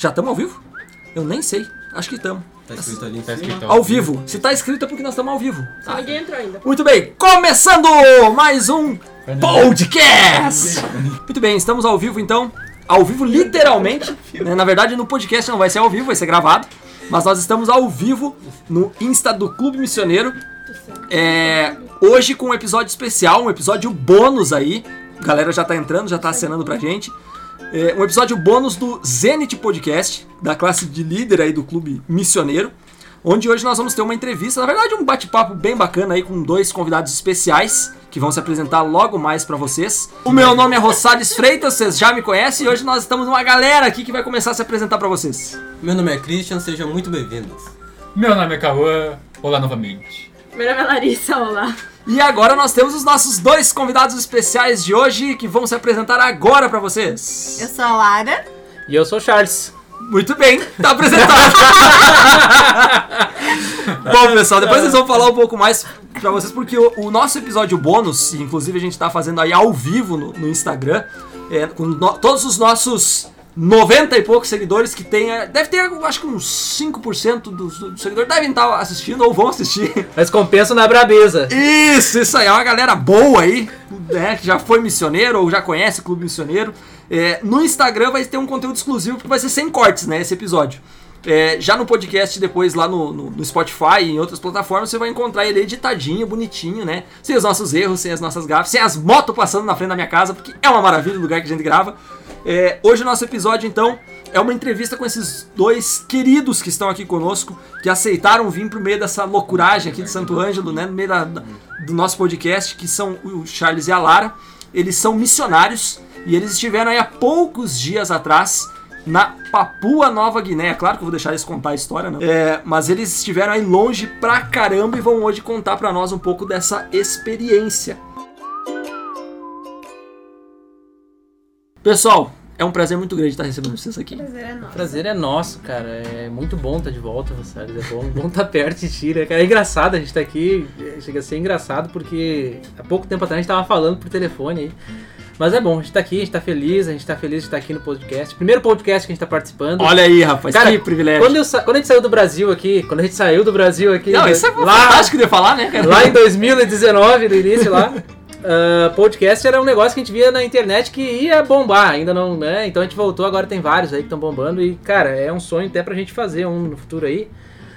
Já estamos ao vivo? Eu nem sei. Acho que estamos. Tá escrito ali Tá escrito Ao vivo. Se tá escrito é porque nós estamos ao vivo. Só ninguém entrou ainda. Muito bem, começando mais um podcast. Muito bem, estamos ao vivo então. Ao vivo literalmente. né? Na verdade no podcast não vai ser ao vivo, vai ser gravado. Mas nós estamos ao vivo no Insta do Clube Missioneiro. É, hoje com um episódio especial, um episódio bônus aí. A galera já tá entrando, já tá acenando pra gente. É, um episódio bônus do Zenit Podcast, da classe de líder aí do Clube Missioneiro. Onde hoje nós vamos ter uma entrevista, na verdade um bate-papo bem bacana aí com dois convidados especiais que vão se apresentar logo mais pra vocês. O meu nome é Rosales Freitas, vocês já me conhecem e hoje nós estamos uma galera aqui que vai começar a se apresentar pra vocês. Meu nome é Christian, sejam muito bem-vindos. Meu nome é Cauã. Olá novamente. Meu nome é Larissa, olá. E agora nós temos os nossos dois convidados especiais de hoje que vão se apresentar agora pra vocês. Eu sou a Lara. E eu sou o Charles. Muito bem, tá apresentado. Bom, pessoal, depois vocês vão falar um pouco mais pra vocês, porque o, o nosso episódio bônus, inclusive a gente tá fazendo aí ao vivo no, no Instagram, é, com no- todos os nossos 90 e poucos seguidores que é, Deve ter, acho que uns 5% dos, dos seguidores devem estar assistindo ou vão assistir. Mas compensa na brabeza. Isso, isso aí, é uma galera boa aí, né, que já foi missioneiro ou já conhece o Clube Missioneiro. É, no Instagram vai ter um conteúdo exclusivo, porque vai ser sem cortes, né, esse episódio. É, já no podcast, depois lá no, no- no Spotify e em outras plataformas, você vai encontrar ele editadinho, bonitinho, né? Sem os nossos erros, sem as nossas gafas, sem as motos passando na frente da minha casa, porque é uma maravilha o lugar que a gente grava. É, hoje o nosso episódio, então, é uma entrevista com esses dois queridos que estão aqui conosco, que aceitaram vir pro meio dessa loucuragem aqui de Santo Ângelo, né? No meio da- da- do nosso podcast, que são o Charles e a Lara. Eles são missionários e eles estiveram aí há poucos dias atrás na Papua Nova Guiné. Claro que eu vou deixar eles contar a história, né? É, mas eles estiveram aí longe pra caramba e vão hoje contar pra nós um pouco dessa experiência. Pessoal, é um prazer muito grande estar recebendo vocês aqui. Prazer é O nosso. prazer é nosso, cara. É muito bom estar de volta, Rosales. É bom, bom estar perto de ti, né, cara? É engraçado a gente tá aqui. é, Chega a ser engraçado porque há pouco tempo atrás a gente tava falando por telefone aí. Mas é bom, a gente tá aqui, a gente tá feliz, a gente tá feliz de estar aqui no podcast. Primeiro podcast que a gente tá participando. Olha aí, rapaz, Cara, que privilégio. Quando, sa- quando a gente saiu do Brasil aqui, quando a gente saiu do Brasil aqui. Não, isso é lá, fantástico de falar, né, cara? Lá em 2019, no início lá, ah, podcast era um negócio que a gente via na internet que ia bombar, ainda não, né? Então a gente voltou, agora tem vários aí que estão bombando e, cara, é um sonho até pra gente fazer um no futuro aí.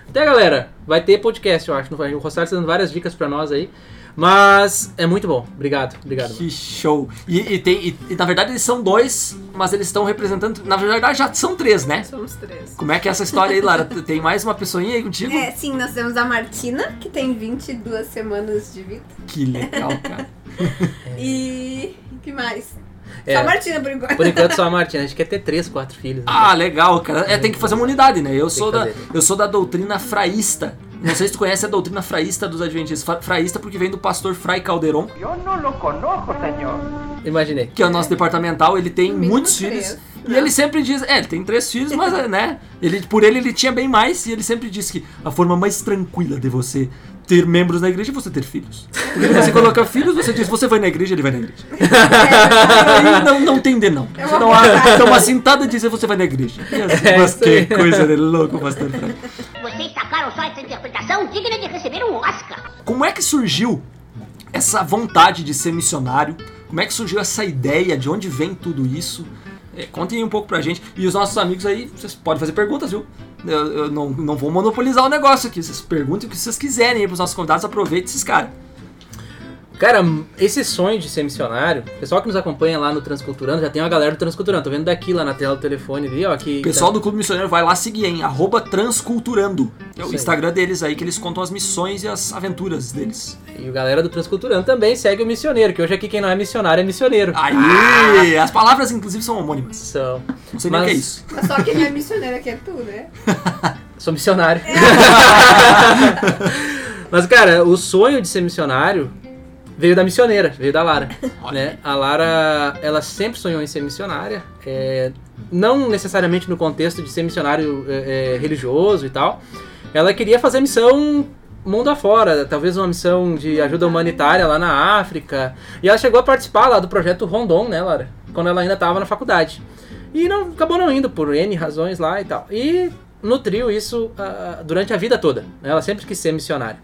Até, galera, vai ter podcast, eu acho. O Rosário tá dando várias dicas pra nós aí. Mas é muito bom. Obrigado, obrigado. Que show. E, e tem, e, e, na verdade eles são dois, mas eles estão representando. Na verdade já são três, né? Somos três. Como é que é essa história aí, Lara? Tem mais uma pessoinha aí contigo? É, sim, nós temos a Martina, que tem 22 semanas de vida. Que legal, cara. E. que mais? É. Só a Martina por enquanto. Por enquanto só a Martina, a gente quer ter três, quatro filhos. né? Ah, legal, cara. É, tem que fazer uma unidade, né? Eu sou, da, eu sou da doutrina fraísta. Não sei se tu conhece a doutrina fraísta dos adventistas. Fra- Fraísta porque vem do pastor Fray Calderon, Yo no lo conozco, señor. Imaginei. que é o nosso departamental. Ele tem muitos três, filhos. E ele sempre diz, é, ele tem três filhos, mas né, ele, por ele ele tinha bem mais, e ele sempre disse que a forma mais tranquila de você ter membros na igreja é você ter filhos. Porque você coloca filhos, você diz, você vai na igreja, ele vai na igreja. Aí não, não tem de não. É Você uma não há, dá uma cintada e diz, você vai na igreja. E assim, É mas que coisa de louco, pastor Fray. Vocês sacaram só essa interpretação digna de receber um Oscar. Como é que surgiu essa vontade de ser missionário? Como é que surgiu essa ideia? De onde vem tudo isso? É, contem um pouco pra gente. E os nossos amigos aí, vocês podem fazer perguntas, viu? Eu, eu não, não vou monopolizar o negócio aqui. Vocês perguntem o que vocês quiserem aí pros nossos convidados. Aproveitem esses caras. Cara, esse sonho de ser missionário, o pessoal que nos acompanha lá no Transculturando, já tem uma galera do Transculturando. Tô vendo daqui lá na tela do telefone ali, ó. Que O pessoal do Clube Missionário vai lá seguir, hein? Arroba Transculturando. É o aí. Instagram deles aí, que eles contam as missões e as aventuras deles. E o galera do Transculturando também segue o missioneiro, que hoje aqui quem não é missionário é missioneiro. Aí! As palavras, inclusive, são homônimas. São. Não sei nem o Mas- que é isso. Mas só quem é missioneiro aqui é tu, né? Sou missionário. Mas, cara, o sonho de ser missionário veio da missioneira, veio da Lara. né? A Lara, ela sempre sonhou em ser missionária. é, não necessariamente no contexto de ser missionário é, é, religioso e tal. Ela queria fazer missão mundo afora, talvez uma missão de ajuda humanitária lá na África. E ela chegou a participar lá do projeto Rondon, né, Lara? Quando ela ainda estava na faculdade. E não, acabou não indo por N razões lá e tal. E nutriu isso ah, durante a vida toda. né? Ela sempre quis ser missionária.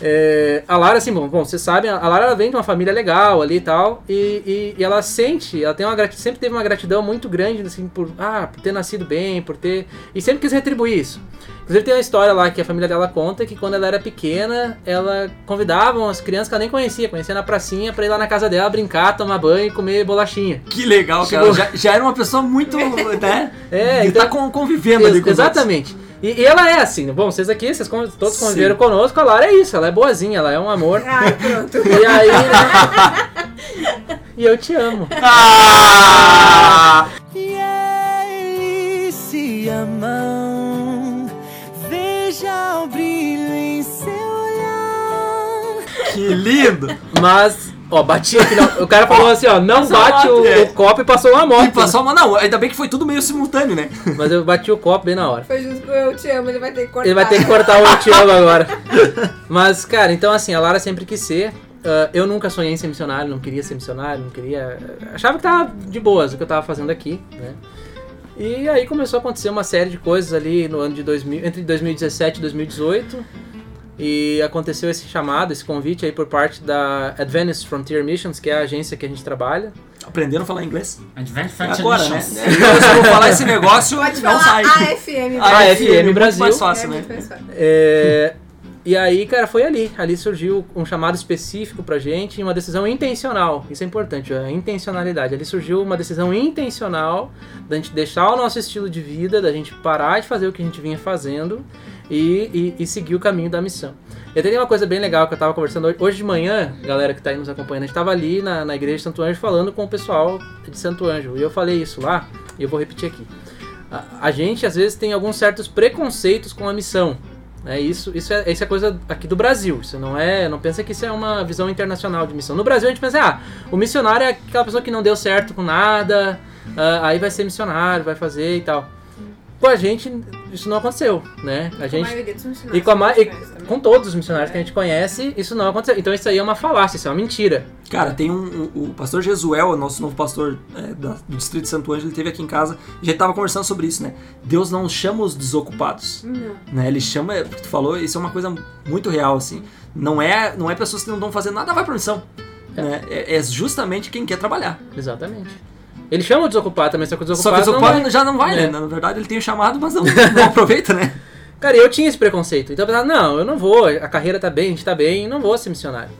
É, a Lara, assim, bom, bom, vocês sabem, a Lara ela vem de uma família legal ali e tal, e, e, e ela sente, ela tem uma sempre teve uma gratidão muito grande, assim, por, ah, por ter nascido bem, por ter. E sempre quis retribuir isso. Inclusive tem uma história lá que a família dela conta que quando ela era pequena, ela convidava as crianças que ela nem conhecia, conhecia na pracinha, pra ir lá na casa dela brincar, tomar banho e comer bolachinha. Que legal, cara. Chegou- Já, já era uma pessoa muito, né? É, de então- tá con- convivendo ali Ex- com os Exatamente. E, e ela é assim, bom, vocês aqui, vocês con- todos conviveram conosco, a Lara é isso, ela é boazinha, ela é um amor. Ai, pronto. E aí, né? E eu te amo. Ah! E eles se amam. Veja o brilho em seu olhar. Que lindo! Mas, ó, bati aqui, não, o cara falou assim, ó, não bate moto, o, é. o copo e passou uma moto. E passou uma. Não, ainda bem que foi tudo meio simultâneo, né? Mas eu bati o copo bem na hora. Foi justo com o Eu Te Amo, ele vai ter que cortar. Ele vai ter que cortar o eu te amo agora. Mas, cara, então assim, a Lara sempre quis ser. Ah, eu nunca sonhei em ser missionário, não queria ser missionário, não queria. Achava que tava de boas o que eu tava fazendo aqui, né? E aí começou a acontecer uma série de coisas ali no ano de 2000, entre 2017 e 2018. E aconteceu esse chamado, esse convite aí por parte da Advanced Frontier Missions, que é a agência que a gente trabalha. Aprenderam a falar inglês? Advanced Agora, né? Missions. Eu só vou falar esse negócio, Pode não falar sai. AFM. Ah, vai. AFM muito Brasil. mais fácil, É né? muito mais fácil. É, e aí, cara, foi ali. Ali surgiu um chamado específico pra gente e uma decisão intencional. Isso é importante, a intencionalidade. Ali surgiu uma decisão intencional da gente deixar o nosso estilo de vida, da gente parar de fazer o que a gente vinha fazendo e, e, e seguir o caminho da missão. E até tem uma coisa bem legal que eu tava conversando hoje, hoje de manhã, galera que tá aí nos acompanhando, a gente tava ali na, na igreja de Santo Anjo falando com o pessoal de Santo Anjo. E eu falei isso lá, e eu vou repetir aqui. A, a gente às vezes tem alguns certos preconceitos com a missão. É isso, isso é, isso é coisa aqui do Brasil. Isso não é, não pensa que isso é uma visão internacional de missão. No Brasil a gente pensa, ah, o missionário é aquela pessoa que não deu certo com nada, ah, aí vai ser missionário, vai fazer e tal. Com a gente isso não aconteceu, né? A Com a gente maioria dos missionários e com, a ma- e a com todos os missionários que a gente conhece, isso não aconteceu. Então isso aí é uma falácia, isso é uma mentira. Cara, tem um, um- o pastor Jesuel, o nosso novo pastor é, da- do distrito de Santo Ângelo, ele esteve aqui em casa e já tava conversando sobre isso, né? Deus não chama os desocupados, Não. né? Ele chama, porque tu falou, isso é uma coisa muito real, assim. Não é, não é pessoas que não estão fazendo nada, vai pra missão. Né? É, é justamente quem quer trabalhar. Exatamente. Ele chama o desocupado também, só que o Só que o desocupado, não desocupado já não vai, É. né? Na verdade, ele tem o chamado, mas não, não aproveita, né? Cara, eu tinha esse preconceito. Então eu pensava, não, eu não vou, a carreira tá bem, a gente tá bem, não vou ser missionário.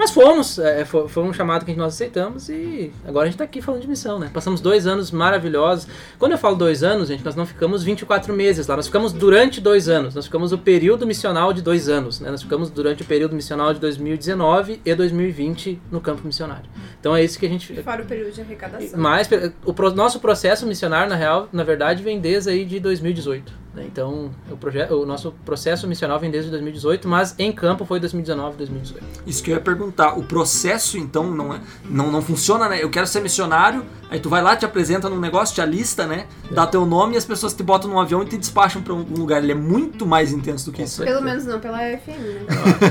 Mas fomos, é, foi, foi um chamado que nós aceitamos e agora a gente tá aqui falando de missão, né? Passamos dois anos maravilhosos. Quando eu falo dois anos, gente, nós não ficamos 24 meses lá, nós ficamos durante dois anos. Nós ficamos o período missional de dois anos, né? Nós ficamos durante o período missional de 2019 e 2020 no campo missionário. Então é isso que a gente E fora o período de arrecadação. mas o pro- nosso processo missionário, na real, na verdade, vem desde aí de 2018. Né? Então, o, o nosso processo missional vem desde 2018, mas em campo foi 2019, 2018. Isso que eu ia perguntar. O processo, então, não, é, não, não funciona, né? Eu quero ser missionário, aí tu vai lá, te apresenta num negócio, te alista, né? Dá teu nome e as pessoas te botam num avião e te despacham pra um lugar. Ele é muito mais intenso do que isso. Pelo menos não pela AFM, né?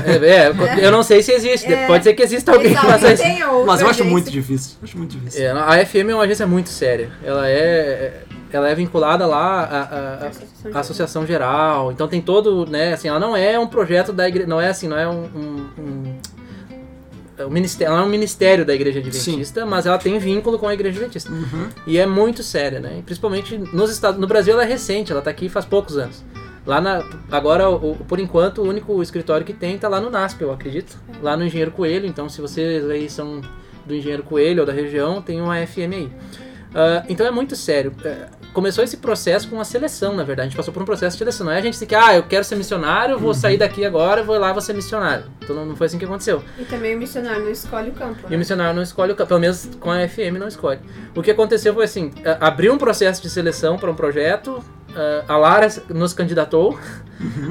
É, é, eu não sei se existe, É. pode ser que exista alguém que faça isso. Mas eu acho muito difícil. Acho muito difícil. É, a FM é uma agência muito séria. Ela é, ela é vinculada lá à, à- à- Associação à Associação Geral. Então tem todo, né? Assim, ela não é um projeto da igreja, não é assim, não é um, um, um- é um ministério, ela é um ministério da Igreja Adventista, mas ela tem vínculo com a Igreja Adventista. Uhum. E é muito séria, né? Principalmente nos Estados, no Brasil ela é recente, ela tá aqui faz poucos anos. Lá na, agora, o- por enquanto, o único escritório que tem tá lá no NASP, eu acredito. Lá no Engenheiro Coelho, então se vocês aí são do Engenheiro Coelho ou da região, tem uma FM aí. Ah, então é muito sério. É, começou esse processo com uma seleção, na verdade. A gente passou por um processo de seleção. Não é a gente que, ah, eu quero ser missionário, vou sair daqui agora, vou lá, vou ser missionário. Então não, não foi assim que aconteceu. E também o missionário não escolhe o campo. E o Né? missionário não escolhe o campo, pelo menos com a FM não escolhe. O que aconteceu foi assim, a- abriu um processo de seleção para um projeto, a- a Lara nos candidatou,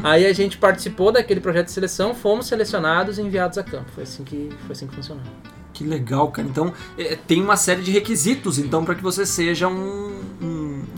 aí a gente participou daquele projeto de seleção, fomos selecionados e enviados a campo. Foi assim que, foi assim que funcionou. Que legal, cara. Então, é, tem uma série de requisitos, então, para que você seja um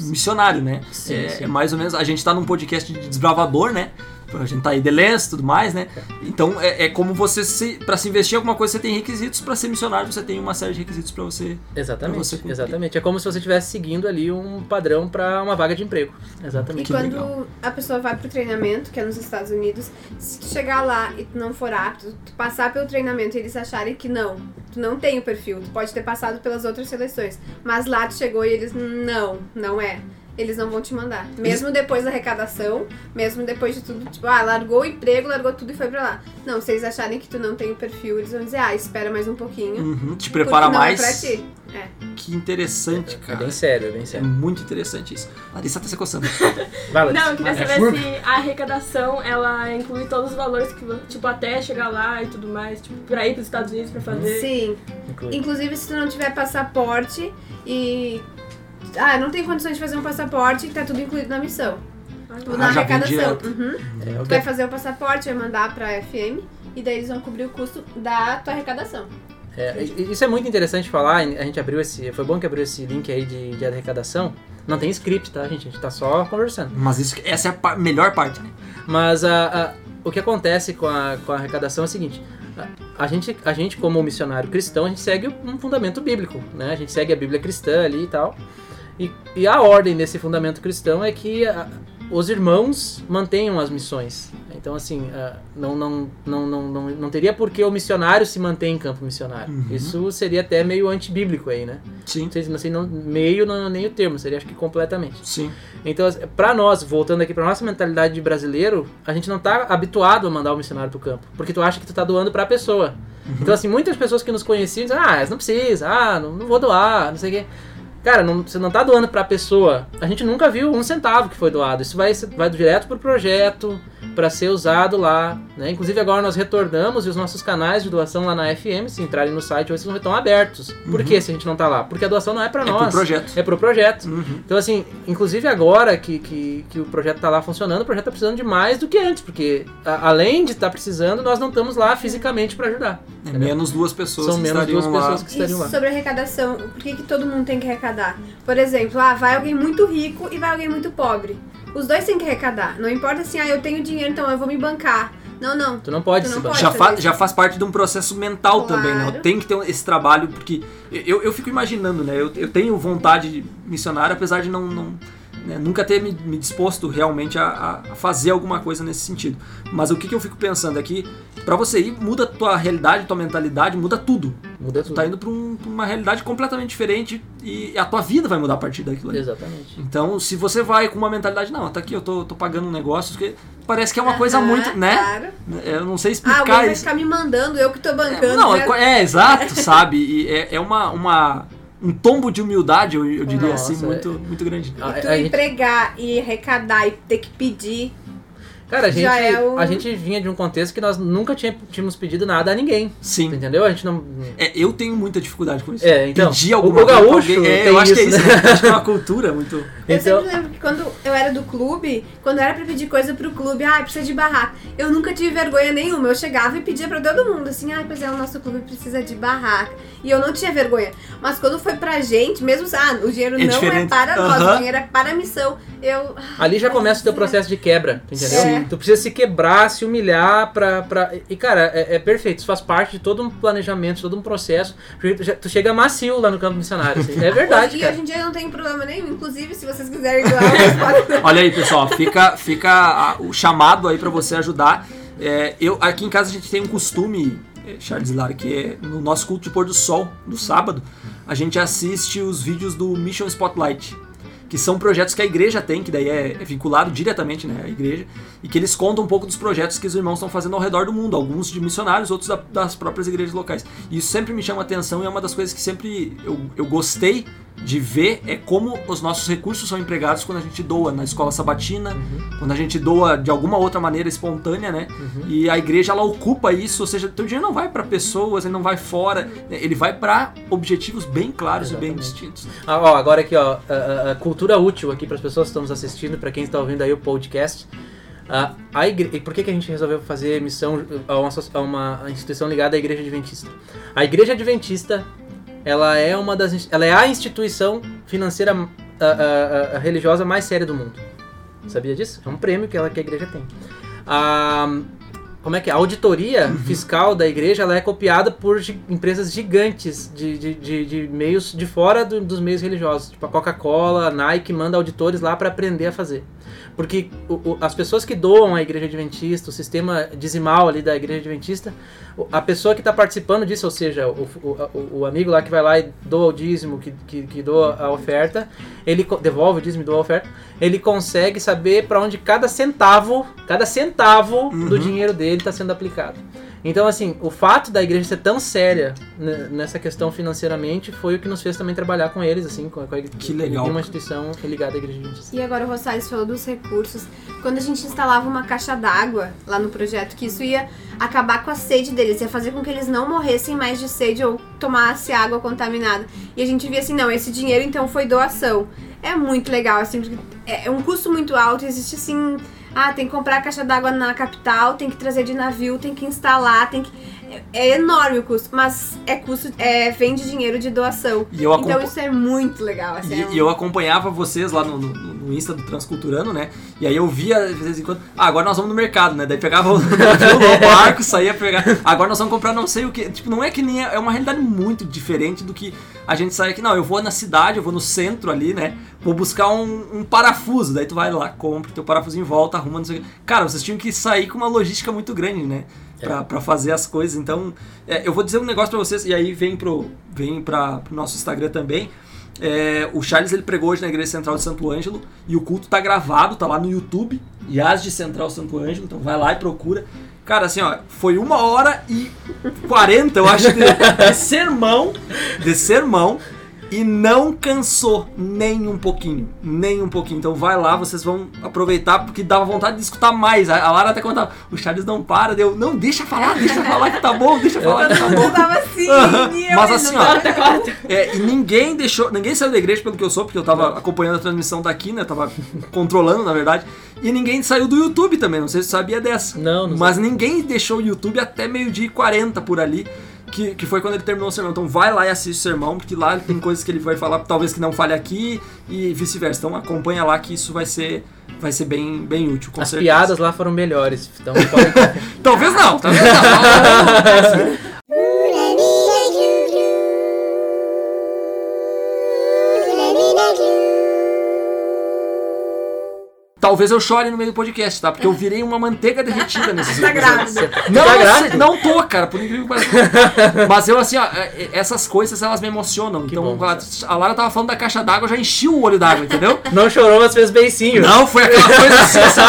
missionário, né? Sim, é, sim. é mais ou menos. A gente tá num podcast de desbravador, né? A gente tá aí de lenço e tudo mais, né? Então é, é como você se. Pra se investir em alguma coisa, você tem requisitos. Pra ser missionário, você tem uma série de requisitos pra você. Exatamente, Pra você cumprir. exatamente. É como se você estivesse seguindo ali um padrão para uma vaga de emprego. E Exatamente. Que quando legal. a pessoa vai pro treinamento, que é nos Estados Unidos, se tu chegar lá e tu não for apto, tu passar pelo treinamento e eles acharem que não, tu não tem o perfil, tu pode ter passado pelas outras seleções, mas lá tu chegou e eles, não, não é. Eles não vão te mandar. Mesmo depois da arrecadação, mesmo depois de tudo, tipo, ah, largou o emprego, largou tudo e foi pra lá. Não, se eles acharem que tu não tem o perfil, eles vão dizer, ah, espera mais um pouquinho. Uhum, te prepara não mais. É pra ti. É. Que interessante, É cara. bem sério, é bem É sério. muito interessante isso. Larissa tá se coçando. Vai, Larissa. Não, eu queria É saber se a arrecadação ela inclui todos os valores que, tipo, até chegar lá e tudo mais, tipo, pra ir pros Estados Unidos pra fazer. Sim. Inclui. Inclusive, se tu não tiver passaporte e. Ah, não tem condições de fazer um passaporte, tá tudo incluído na missão. Tudo na Ah, vem arrecadação. Uhum. É, Tu vai fazer o passaporte, vai mandar pra FM e daí eles vão cobrir o custo da tua arrecadação. É, isso é muito interessante falar, a gente abriu esse. Foi bom que abriu esse link aí de, de arrecadação. Não tem script, tá, gente? A gente tá só conversando. Mas isso, essa é a pa- melhor parte, né? Mas a, a- o que acontece com a, com a arrecadação é o seguinte: a, a gente, a gente, como missionário cristão, a gente segue um fundamento bíblico, né? A gente segue a Bíblia cristã ali e tal. E, e a ordem desse fundamento cristão é que a- os irmãos mantenham as missões. Então, assim, a- não, não, não, não, não, não teria por que o missionário se manter em campo missionário. Uhum. Isso seria até meio antibíblico aí, né? Sim. Não sei, não sei não, meio não, nem o termo, seria acho que completamente. Sim. Então, pra nós, voltando aqui pra nossa mentalidade de brasileiro, a gente não tá habituado a mandar o missionário pro campo. Porque tu acha que tu tá doando pra pessoa. Então, assim, muitas pessoas que nos conheciam dizem, ah, não precisa, ah, não, não vou doar, não sei o quê. Cara, não- você não tá doando pra pessoa. A gente nunca viu um centavo que foi doado. Isso vai, vai direto pro projeto, pra ser usado lá. Né? Inclusive agora nós retornamos e os nossos canais de doação lá na FM, se entrarem no site, hoje estão abertos. Por que se a gente não tá lá? Porque a doação não é pra É pro nós. projeto. É pro projeto. Uhum. Então, assim, inclusive agora que, que, que o projeto tá lá funcionando, o projeto tá precisando de mais do que antes, porque a- além de estar precisando, nós não estamos lá fisicamente para ajudar. É menos duas pessoas São que menos estariam duas lá. pessoas que E estariam lá. sobre arrecadação, por que, que todo mundo tem que arrecadar? Por exemplo, ah, vai alguém muito rico e vai alguém muito pobre. Os dois têm que arrecadar. Não importa assim, ah, eu tenho dinheiro, então eu vou me bancar. Não, não. Tu não pode Tu se não bancar. pode. Já, fa isso. já faz parte de um processo mental Claro. também, né? Tem que ter esse trabalho, porque eu, eu fico imaginando, né? Eu, eu tenho vontade de missionário, apesar de não, não né, nunca ter me, me disposto realmente a, a- fazer alguma coisa nesse sentido. Mas o que, que eu fico pensando aqui, pra você ir, muda tua realidade, tua mentalidade, muda tudo. Muda Tu tudo. tá indo pra, um- pra uma realidade completamente diferente e a tua vida vai mudar a partir daquilo ali. Exatamente. Então, se você vai com uma mentalidade, não, tá aqui, eu tô, tô pagando um negócio, que parece que é uma coisa muito, né? Claro. Eu não sei Ah, explicar alguém vai isso. ficar me mandando, eu que tô bancando. Não, né? é, é, exato, sabe? E é, é uma, uma, um tombo de humildade, eu, eu diria Nossa, assim, é. muito, muito grande. A- Tu a ir gente- pregar e arrecadar e ter que pedir. Cara, a gente, é o- a gente vinha de um contexto que nós nunca tinha- tínhamos pedido nada a ninguém. Sim. entendeu? A gente não. É, eu tenho muita dificuldade com isso. É, então, Pedir o- alguma o gaúcho alguém. É, tem eu acho que é isso, isso, né? né? Acho que é uma cultura muito. Eu Então, sempre lembro que quando eu era do clube, quando era pra pedir coisa pro clube, ah, precisa de barraca. Eu nunca tive vergonha nenhuma. Eu chegava e pedia pra todo mundo, assim, ah, pois é, o nosso clube precisa de barraca. E eu não tinha vergonha. Mas quando foi pra gente, mesmo, ah, o dinheiro É não é diferente. para nós, o dinheiro é para a missão. Eu. ali já começa o teu processo de quebra, entendeu? Sim. Tu precisa se quebrar, se humilhar pra. pra... E, cara, é, é perfeito. Isso faz parte de todo um planejamento, todo um processo. Porque tu, já- tu chega macio lá no campo missionário. assim. É verdade, e cara. hoje em dia eu não tenho problema nenhum. Inclusive, se vocês quiserem doar, vocês podem. Olha aí, pessoal, fica, fica a- o chamado aí pra você ajudar. É, eu, aqui em casa a gente tem um costume, é, Charles Lara, que é no nosso culto de pôr do sol, no sábado, a gente assiste os vídeos do Mission Spotlight. Que são projetos que a igreja tem, que daí é, é vinculado diretamente né, à igreja, e que eles contam um pouco dos projetos que os irmãos estão fazendo ao redor do mundo, alguns de missionários, outros da- das próprias igrejas locais. E isso sempre me chama atenção e é uma das coisas que sempre eu, eu gostei de ver é como os nossos recursos são empregados quando a gente doa na escola sabatina, quando a gente doa de alguma outra maneira espontânea, né? E a igreja ela ocupa isso, ou seja, teu dinheiro não vai para pessoas, ele não vai fora, ele vai para objetivos bem claros e bem Exatamente. distintos. Ah, ó, agora aqui, ó, a, a- a cultura útil aqui para as pessoas que estão nos assistindo, para quem está ouvindo aí o podcast. Ah, a igre... Por que, que a gente resolveu fazer missão a uma, asso- a uma instituição ligada à Igreja Adventista? A Igreja Adventista, ela é uma das, ela é a instituição financeira ah, ah, ah, religiosa mais séria do mundo. Sabia disso? É um prêmio que, ela, que a igreja tem. a como é que é? A auditoria fiscal da igreja ela é copiada por gi- empresas gigantes de, de, de, de meios de fora do- dos meios religiosos. Tipo a Coca-Cola, a Nike manda auditores lá para aprender a fazer. Porque o- o- as pessoas que doam à igreja adventista, o sistema dizimal ali da igreja adventista, a pessoa que está participando disso, ou seja, o, o, o- amigo lá que vai lá e doa o dízimo, que, que, que doa a oferta, ele devolve o dízimo e doa a oferta, ele consegue saber para onde cada centavo, cada centavo do dinheiro dele está sendo aplicado. Então, assim, o fato da igreja ser tão séria nessa questão financeiramente foi o que nos fez também trabalhar com eles, assim, com, com a, Que legal, Uma instituição ligada à igreja adventista. E agora o Rosales falou dos recursos. Quando a gente instalava uma caixa d'água lá no projeto, que isso ia acabar com a sede deles, ia fazer com que eles não morressem mais de sede ou tomasse água contaminada. E a gente via assim, não, esse dinheiro então foi doação. É muito legal, assim, porque é é um custo muito alto, existe assim. Ah, tem que comprar a caixa d'água na capital, tem que trazer de navio, tem que instalar, tem que. É, enorme o custo, mas é custo, é, vem de dinheiro de doação. Eu então isso é muito legal. Assim, E, é um- e eu acompanhava vocês lá no, no, no Insta do Transculturando, né? E aí eu via de vez em quando. Ah, agora nós vamos no mercado, né? Daí pegava o, o barco, saía pegar. Agora nós vamos comprar não sei o que. Tipo, não é que nem. É uma realidade muito diferente do que a gente sai aqui. Não, eu vou na cidade, eu vou no centro ali, né? Vou buscar um, um parafuso. Daí tu vai lá, compra teu parafuso em volta, arruma, não sei o que. Cara, vocês tinham que sair com uma logística muito grande, né? Pra, pra fazer as coisas. Então, é, eu vou dizer um negócio pra vocês, e aí vem pro, vem pra, pro nosso Instagram também. É, o Charles ele pregou hoje na Igreja Central de Santo Ângelo e o culto tá gravado, tá lá no YouTube, Yas de Central Santo Ângelo, então vai lá e procura. Cara, assim, ó, foi uma hora e 40, eu acho, de sermão, de sermão, e não cansou nem um pouquinho, nem um pouquinho. Então vai lá, vocês vão aproveitar, porque dava vontade de escutar mais. A, Lara até contava, o Charles não para, deu, não, deixa falar, deixa falar que tá bom, deixa falar que tá bom. Eu tava assim, eu Mas não assim, ó, Corta, corta. é, e ninguém deixou, ninguém saiu da igreja pelo que eu sou, porque eu tava acompanhando a transmissão daqui, né? Tava controlando, na verdade. E ninguém saiu do YouTube também, não sei se você sabia dessa. Não, não Mas ninguém deixou o YouTube até meio-dia e 40 por ali. Que, que foi quando ele terminou o sermão. Então vai lá e assiste o sermão, porque lá tem coisas que ele vai falar, talvez que não fale aqui e vice-versa. Então acompanha lá que isso vai ser, vai ser bem, bem útil, com As certeza. piadas lá foram melhores. Então podem Talvez não, talvez não. Talvez eu chore no meio do podcast, tá? Porque eu virei uma manteiga derretida nesses Tá episódios. grávida. Não, Tá grávida? não tô, cara, por incrível que pareça. Mas eu, assim, ó, é- essas coisas elas me emocionam. então, bom, a, a Lara tava falando da caixa d'água, já enchi o olho d'água, entendeu? Não chorou, mas fez beicinho. Não, foi aquela coisa assim, assim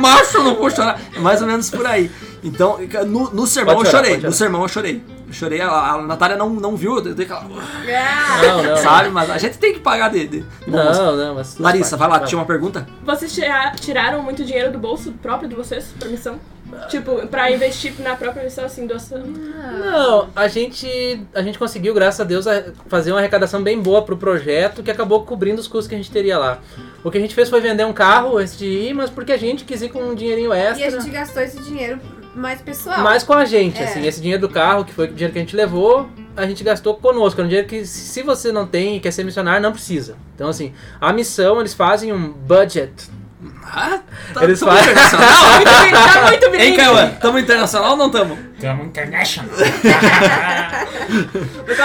nossa, eu não vou chorar. É mais ou menos por aí. Então, no, no sermão Pode eu chorar, chorei. chorar. No sermão eu chorei. Eu chorei, a, a Natália não, não viu, eu dei aquela. Não, não. Sabe? Mas a gente tem que pagar de. de bom. Não, não, mas. Larissa, vai lá, tinha uma pergunta? Vocês tira- tiraram muito dinheiro do bolso próprio de vocês pra missão? Tipo, pra investir na própria missão, assim, doação? Não, a gente, a gente conseguiu, graças a Deus, a- fazer uma arrecadação bem boa pro projeto que acabou cobrindo os custos que a gente teria lá. O que a gente fez foi vender um carro antes de ir, mas porque a gente quis ir com um dinheirinho E a extra. gente gastou esse dinheiro mais pessoal. Mais com a gente, É. assim, esse dinheiro do carro, que foi o dinheiro que a gente levou, a gente gastou conosco. É um dinheiro que, se você não tem e quer ser missionário, não precisa. Então, assim, a missão, eles fazem um budget. Ah, tá, Eles fazem- internacional. Muito bem, tá muito Hein, bem. Cauã? Tamo internacional ou não tamo? Tamo international.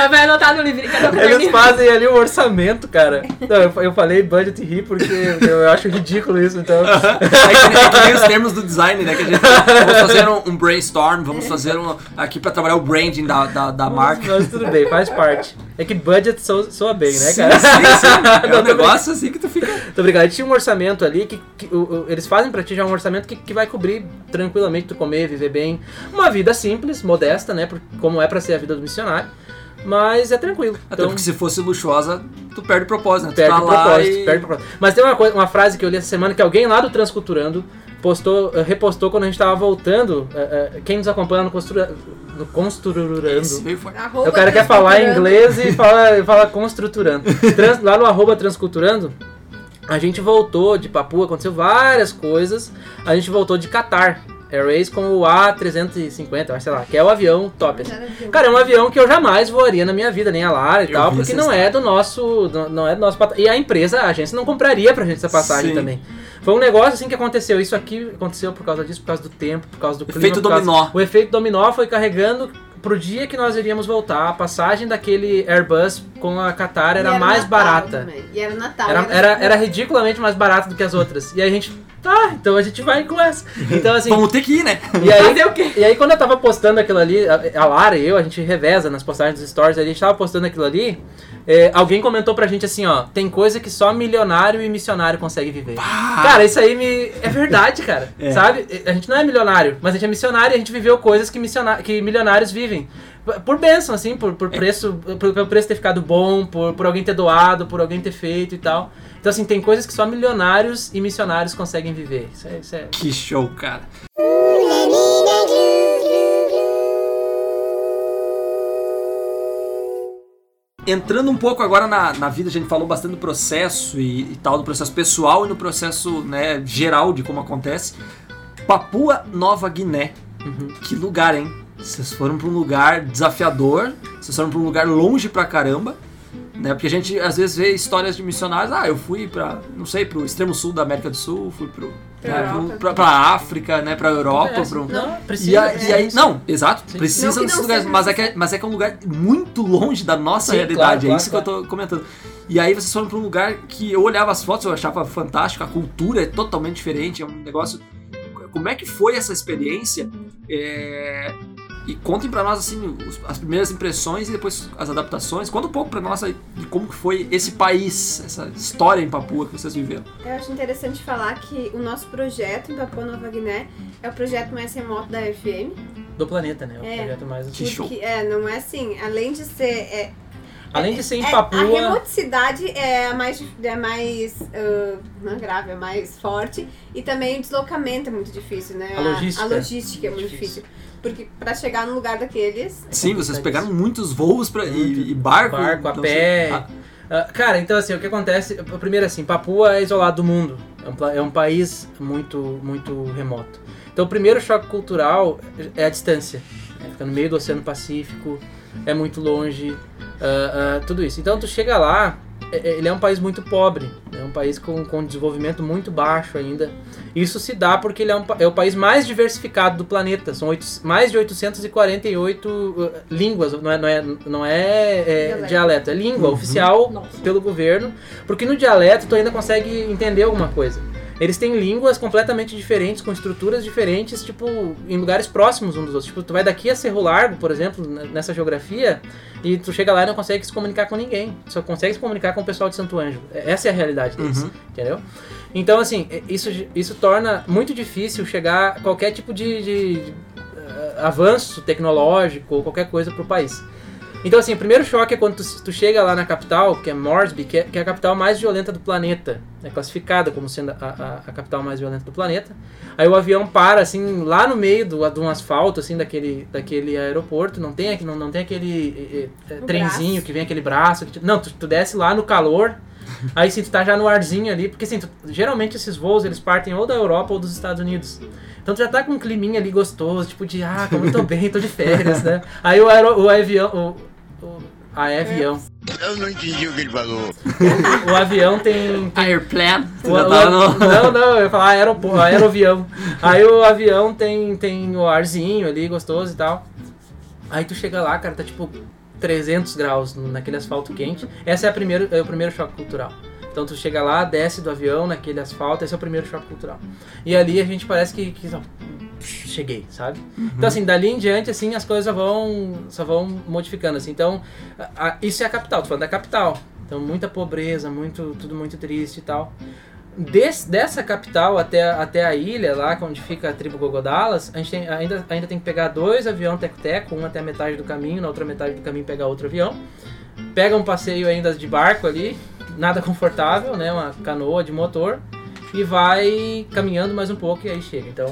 Vai anotar no livro. Cada um Eles fazem ali um orçamento, cara. Não, eu, eu falei budget ri porque eu acho ridículo isso, então. É que, é que nem os termos do design, né? Que a gente vamos fazer um, um brainstorm, vamos fazer um aqui pra trabalhar o branding da, da, da marca. Mas tudo bem, faz parte. É que budget soa, soa bem, né, Sim, cara? sim, sim. É Não, um tô negócio assim que tu fica. Muito obrigado. Tinha um orçamento ali que, que o- o- eles fazem pra ti já um orçamento que, que vai cobrir tranquilamente tu comer, viver bem. Uma vida simples, modesta, né? Como é pra ser a vida do missionário. Mas é tranquilo. Até porque se fosse luxuosa, tu perde o propósito, né? Tu Perde tá o propósito, e... perde o propósito. Mas tem uma, coisa, uma frase que eu li essa semana que alguém lá do Transculturando postou, eh, repostou quando a gente tava voltando. eh, eh, quem nos acompanha no, Constru- no Construturando. O cara quer falar em inglês e fala, fala construturando. Trans- lá no arroba transculturando, a gente voltou de Papua, aconteceu várias coisas. A gente voltou de Qatar Airways com o A350, eu acho, sei lá, que é o avião top. assim. Cara, é um avião que eu jamais voaria na minha vida, nem a Lara e Eu tal, porque essa não é do nosso. Não, é do nosso E a empresa, a agência não compraria pra gente essa passagem Sim. também. Foi um negócio assim que aconteceu. Isso aqui aconteceu por causa disso, por causa do tempo, por causa do clima. Efeito por causa- dominó. O efeito dominó foi carregando pro dia que nós iríamos voltar. A passagem daquele Airbus com a Qatar E era, mais Natal barata. também. E era Natal. Era, era, era ridiculamente mais barato do que as outras. E aí a gente, tá, então a gente vai com essa. Então assim, Vamos ter que ir, né? e aí, e aí quando eu tava postando aquilo ali, a, Lara e eu, a gente reveza nas postagens dos stories, a gente tava postando aquilo ali, é, alguém comentou pra gente assim, ó, tem coisa que só milionário e missionário consegue viver. Cara, isso aí me... é verdade, cara, É. sabe? A gente não é milionário, mas a gente é missionário e a gente viveu coisas que, missiona- que milionários vivem. Por bênção, assim, por, por preço, por, pelo preço ter ficado bom, por, por alguém ter doado, por alguém ter feito e tal. Então, assim, tem coisas que só milionários e missionários conseguem viver. Isso é, isso é Que show, cara. Entrando um pouco agora na, na vida, a gente falou bastante do processo e, e tal, do processo pessoal e no processo né, geral de como acontece. Papua Nova Guiné. Que lugar, hein? Vocês foram pra um lugar desafiador, vocês foram pra um lugar longe pra caramba. Né? Porque a gente às vezes vê histórias de missionários, ah, eu fui pra, não sei, pro extremo sul da América do Sul, fui pro, Pra né, pra, pra África, né, pra Europa, pro, Não, e, precisa. a- e aí, não, exato, Sim. precisa Não desses não lugares, mas é, que, é- mas é que é um lugar muito longe da nossa Sim, realidade, claro, é isso claro, que eu tô comentando. E aí vocês foram pra um lugar que eu olhava as fotos, eu achava fantástico, a cultura é totalmente diferente, é um negócio... Como é que foi essa experiência? É, E contem pra nós, assim, os- as primeiras impressões e depois as adaptações. Conta um pouco pra nós aí de como que foi esse país, essa história em Papua que vocês viveram. Eu acho interessante falar que o nosso projeto em Papua Nova Guiné é o projeto mais remoto da FM. Do planeta, né? O É. projeto mais. Que show. É, não é assim, além de ser. é, Além de ser em é, A Papua. remoticidade é a mais, é mais ah, não é grave, é mais forte. E também o deslocamento é muito difícil, né? A logística. A, logística é muito Difícil. difícil. Porque pra chegar num lugar daqueles. Sim, vocês pegaram muitos voos pra, Muito. e, e barco. Barco, a então pé. ah, Ah, cara, então assim, o que acontece. Primeiro assim, Papua é isolado do mundo. É um, é um país muito, muito remoto. Então o primeiro choque cultural é a distância. né? Fica no meio do Oceano Pacífico, é muito longe, ah, ah, tudo isso. Então tu chega lá, é- é- ele é um país muito pobre, é um país com, com desenvolvimento muito baixo ainda. Isso se dá porque ele é, um é o país mais diversificado do planeta. São oito- mais de 848 uh, línguas, não é, não é, não é, é Dialeto. dialeto, é língua oficial Nossa. pelo governo. Porque no dialeto tu ainda consegue entender alguma coisa. Eles têm línguas completamente diferentes, com estruturas diferentes, tipo, em lugares próximos uns dos outros. Tipo, tu vai daqui a Cerro Largo, por exemplo, nessa geografia, e tu chega lá e não consegue se comunicar com ninguém. Só consegue se comunicar com o pessoal de Santo. É- Essa é a realidade deles, Uhum. entendeu? Então, assim, isso, isso torna muito difícil chegar a qualquer tipo de, de, de, eh, avanço tecnológico ou qualquer coisa pro país. Então, assim, o primeiro choque é quando tu, tu chega lá na capital, que é Moresby, que é, que é a capital mais violenta do planeta. É classificada como sendo a, a- a capital mais violenta do planeta. Aí o avião para, assim, lá no meio do, de um asfalto, assim, daquele, daquele aeroporto. Não tem, não, não tem aquele eh, O trenzinho braço. que vem aquele braço. te- não, tu, tu desce lá no calor. Aí sim, tu tá já no arzinho ali. Porque, assim, tu- geralmente esses voos, eles partem ou da Europa ou dos Estados Unidos. Então tu já tá com um climinha ali gostoso, tipo de, ah, como eu tô bem, tô de férias, né? Aí o, aero, o avião, o, avião, Eu não entendi o que ele falou. o avião tem... Airplane. O- o- no- Não, não, eu ia falar aeroporto, aeroavião. Aí o avião tem, tem o arzinho ali, gostoso e tal. Aí tu chega lá, cara, tá tipo 300 graus naquele asfalto quente. Essa é, a primeiro, é o primeiro choque cultural. Então tu chega lá, desce do avião naquele asfalto, esse é o primeiro choque cultural. E ali a gente parece que, que cheguei, sabe? Então assim, dali em diante assim as coisas vão só vão modificando assim. Então, a- a- isso é a capital, tô falando da capital. Então muita pobreza, muito tudo muito triste e tal. Des- dessa capital até, até a ilha, lá onde fica a tribo Gogodalas, a gente tem- ainda, ainda tem que pegar dois aviões teco-teco, um até a metade do caminho, na outra metade do caminho pegar outro avião. Pega um passeio ainda de barco ali, nada confortável, né? Uma canoa de motor. E vai caminhando mais um pouco e aí chega. Então,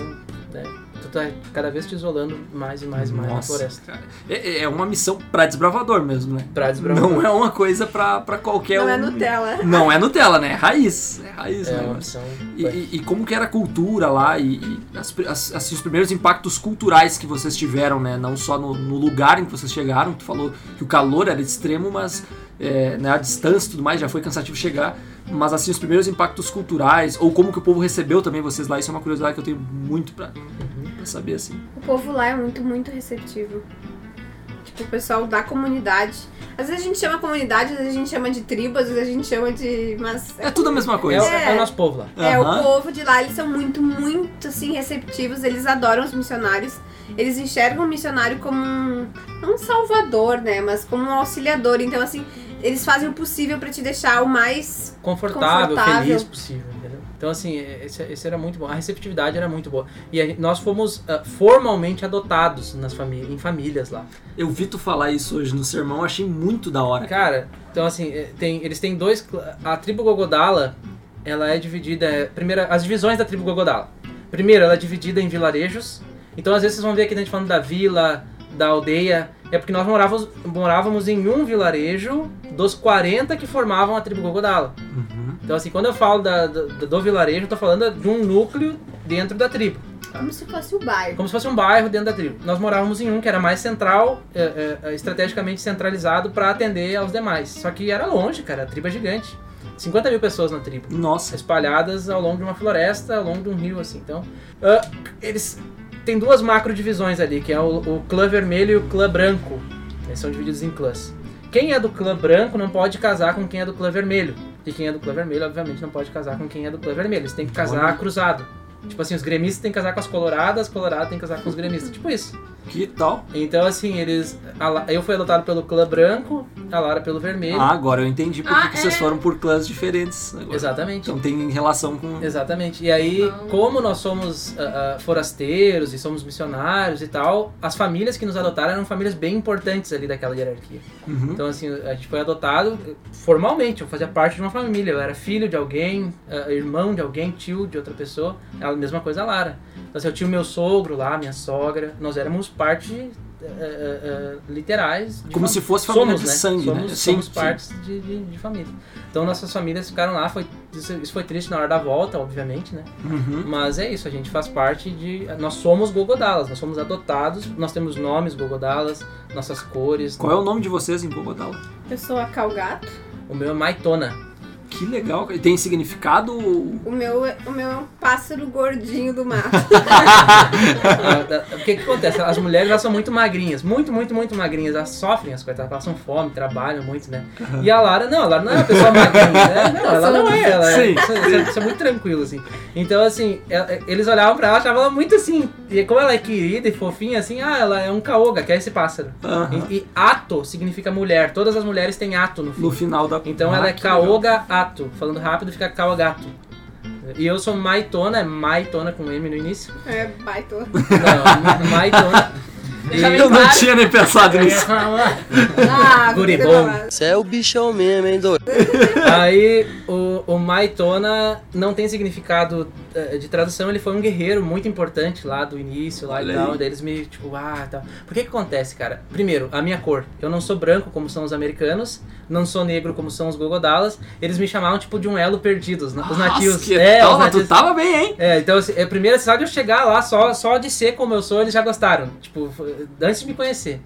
né? Tu tá cada vez te isolando mais e mais e mais na Nossa, floresta. cara. É, é uma missão pra desbravador mesmo, né? Pra desbravar. Não é uma coisa pra, pra qualquer não um. é Nutella. Não é Nutella, né? É raiz. É raiz, É né? uma opção. E, e- e como que era a cultura lá e, e as, as- assim, os primeiros impactos culturais que vocês tiveram, né? Não só no, no lugar em que vocês chegaram, tu falou que o calor era extremo, mas é, né, a distância e tudo mais já foi cansativo chegar. mas assim, os primeiros impactos culturais, ou como que o povo recebeu também vocês lá, isso é uma curiosidade que eu tenho muito pra, pra saber, assim. O povo lá é muito, muito receptivo. Tipo, o pessoal da comunidade. Às vezes a gente chama comunidade, às vezes a gente chama de tribo, às vezes a gente chama de. Mas É tudo a mesma É, coisa. o- é o nosso povo lá. É, Aham. o povo de lá, eles são muito, muito, assim, receptivos. Eles adoram os missionários. Eles enxergam o missionário como um, não um salvador, né? Mas como um auxiliador. Então, assim, eles fazem o possível pra te deixar o mais... Confortável, Confortável. feliz possível, entendeu? Então, assim, esse, esse era muito bom. A receptividade era muito boa. E a nós fomos ah, formalmente adotados nas famí em famílias lá. Eu vi tu falar isso hoje no sermão, achei muito da hora. Cara, então assim, eh, tem, eles têm dois. A tribo Gogodala, ela é dividida. é, Primeiro, as divisões da tribo Gogodala. Primeiro, ela é dividida em vilarejos. Então, às vezes, vocês vão ver aqui a gente falando da vila, da aldeia. É porque nós morávamos, morávamos em um vilarejo dos 40 que formavam a tribo Gogodala. Uhum. Então, assim, quando eu falo da, do, do vilarejo, eu tô falando de um núcleo dentro da tribo. Como se fosse o bairro. Como se fosse um bairro dentro da tribo. Nós morávamos em um que era mais central, é, é, estrategicamente centralizado para atender aos demais. Só que era longe, cara, a tribo é gigante. 50 mil pessoas na tribo. Nossa. Espalhadas ao longo de uma floresta, ao longo de um rio, assim. Então, ah, eles têm duas macro divisões ali, que é o, o clã vermelho e o clã branco. Eles são divididos em clãs. Quem é do clã branco não pode casar com quem é do clã vermelho. E quem é do clã vermelho, obviamente, não pode casar com quem é do clã vermelho. Eles têm que casar Olha. cruzado. Tipo assim, os gremistas têm que casar com as coloradas, as coloradas têm que casar com os gremistas. Tipo isso. Que tal? Então, assim, eles. La- eu fui adotado pelo clã branco, a Lara pelo vermelho. Ah, agora eu entendi por que Ah, que vocês é. foram por clãs diferentes. agora. Exatamente. Então tem relação com. Exatamente. E aí, como nós somos ah, ah, forasteiros e somos missionários e tal, as famílias que nos adotaram eram famílias bem importantes ali daquela hierarquia. Uhum. Então, assim, a gente foi adotado formalmente, eu fazia parte de uma família. Eu era filho de alguém, ah, irmão de alguém, tio de outra pessoa. É a mesma coisa a Lara. Então, assim, eu tinha o meu sogro lá, minha sogra. Nós éramos parte eh, eh, literais. de Como fam- se fosse família somos, de né? sangue, né? somos, Sim, somos sim. partes de, de, de família. Então nossas famílias ficaram lá, foi, isso, isso foi triste na hora da volta, obviamente, né? Uhum. Mas é isso, a gente faz parte de. Nós somos Gogodalas, nós somos adotados, nós temos nomes Gogodalas, nossas cores. Qual é o nome de vocês em Bogotá? Eu sou a Calgato. O meu é Maitona. Que legal. E Tem significado? O meu, é- o meu é um pássaro gordinho do mato. Ah, ah, o que que acontece? As mulheres elas são muito magrinhas, muito, muito, muito magrinhas. Elas sofrem as coisas, elas passam fome, trabalham muito, né? E a Lara, não, a Lara não é uma pessoa magrinha, né? Não, ela não é, ela é. Sim, Isso, isso é, isso é muito tranquilo, assim. Então, assim, eles olhavam pra ela, achavam ela muito assim. E como ela é querida e fofinha, assim, ah, ela é um caoga, que é esse pássaro. Aham. E, e ato significa mulher. Todas as mulheres têm ato no fim. No final da. Então Ah, ela é caoga ato. Falando rápido fica caogato. E eu sou maitona, é maitona com M no início. É, baito. Não, maitona. E- Eu não tinha nem pensado nisso. Ah, Guri você é o bichão mesmo, hein, doido? Aí o, o Maitona não tem significado de tradução, ele foi um guerreiro muito importante lá do início lá Olha e tal. aí. Daí eles me, tipo, ah, tal. Por que que acontece, cara? Primeiro, a minha cor. Eu não sou branco como são os americanos, não sou negro como são os gogodalas. Eles me chamavam tipo de um elo perdido, os, os nativos. Nossa, que é, mas nativos. tu tava bem, hein? É, então, assim, é, primeiro, só de eu chegar lá, só, só de ser como eu sou, eles já gostaram. Tipo, antes de me conhecer.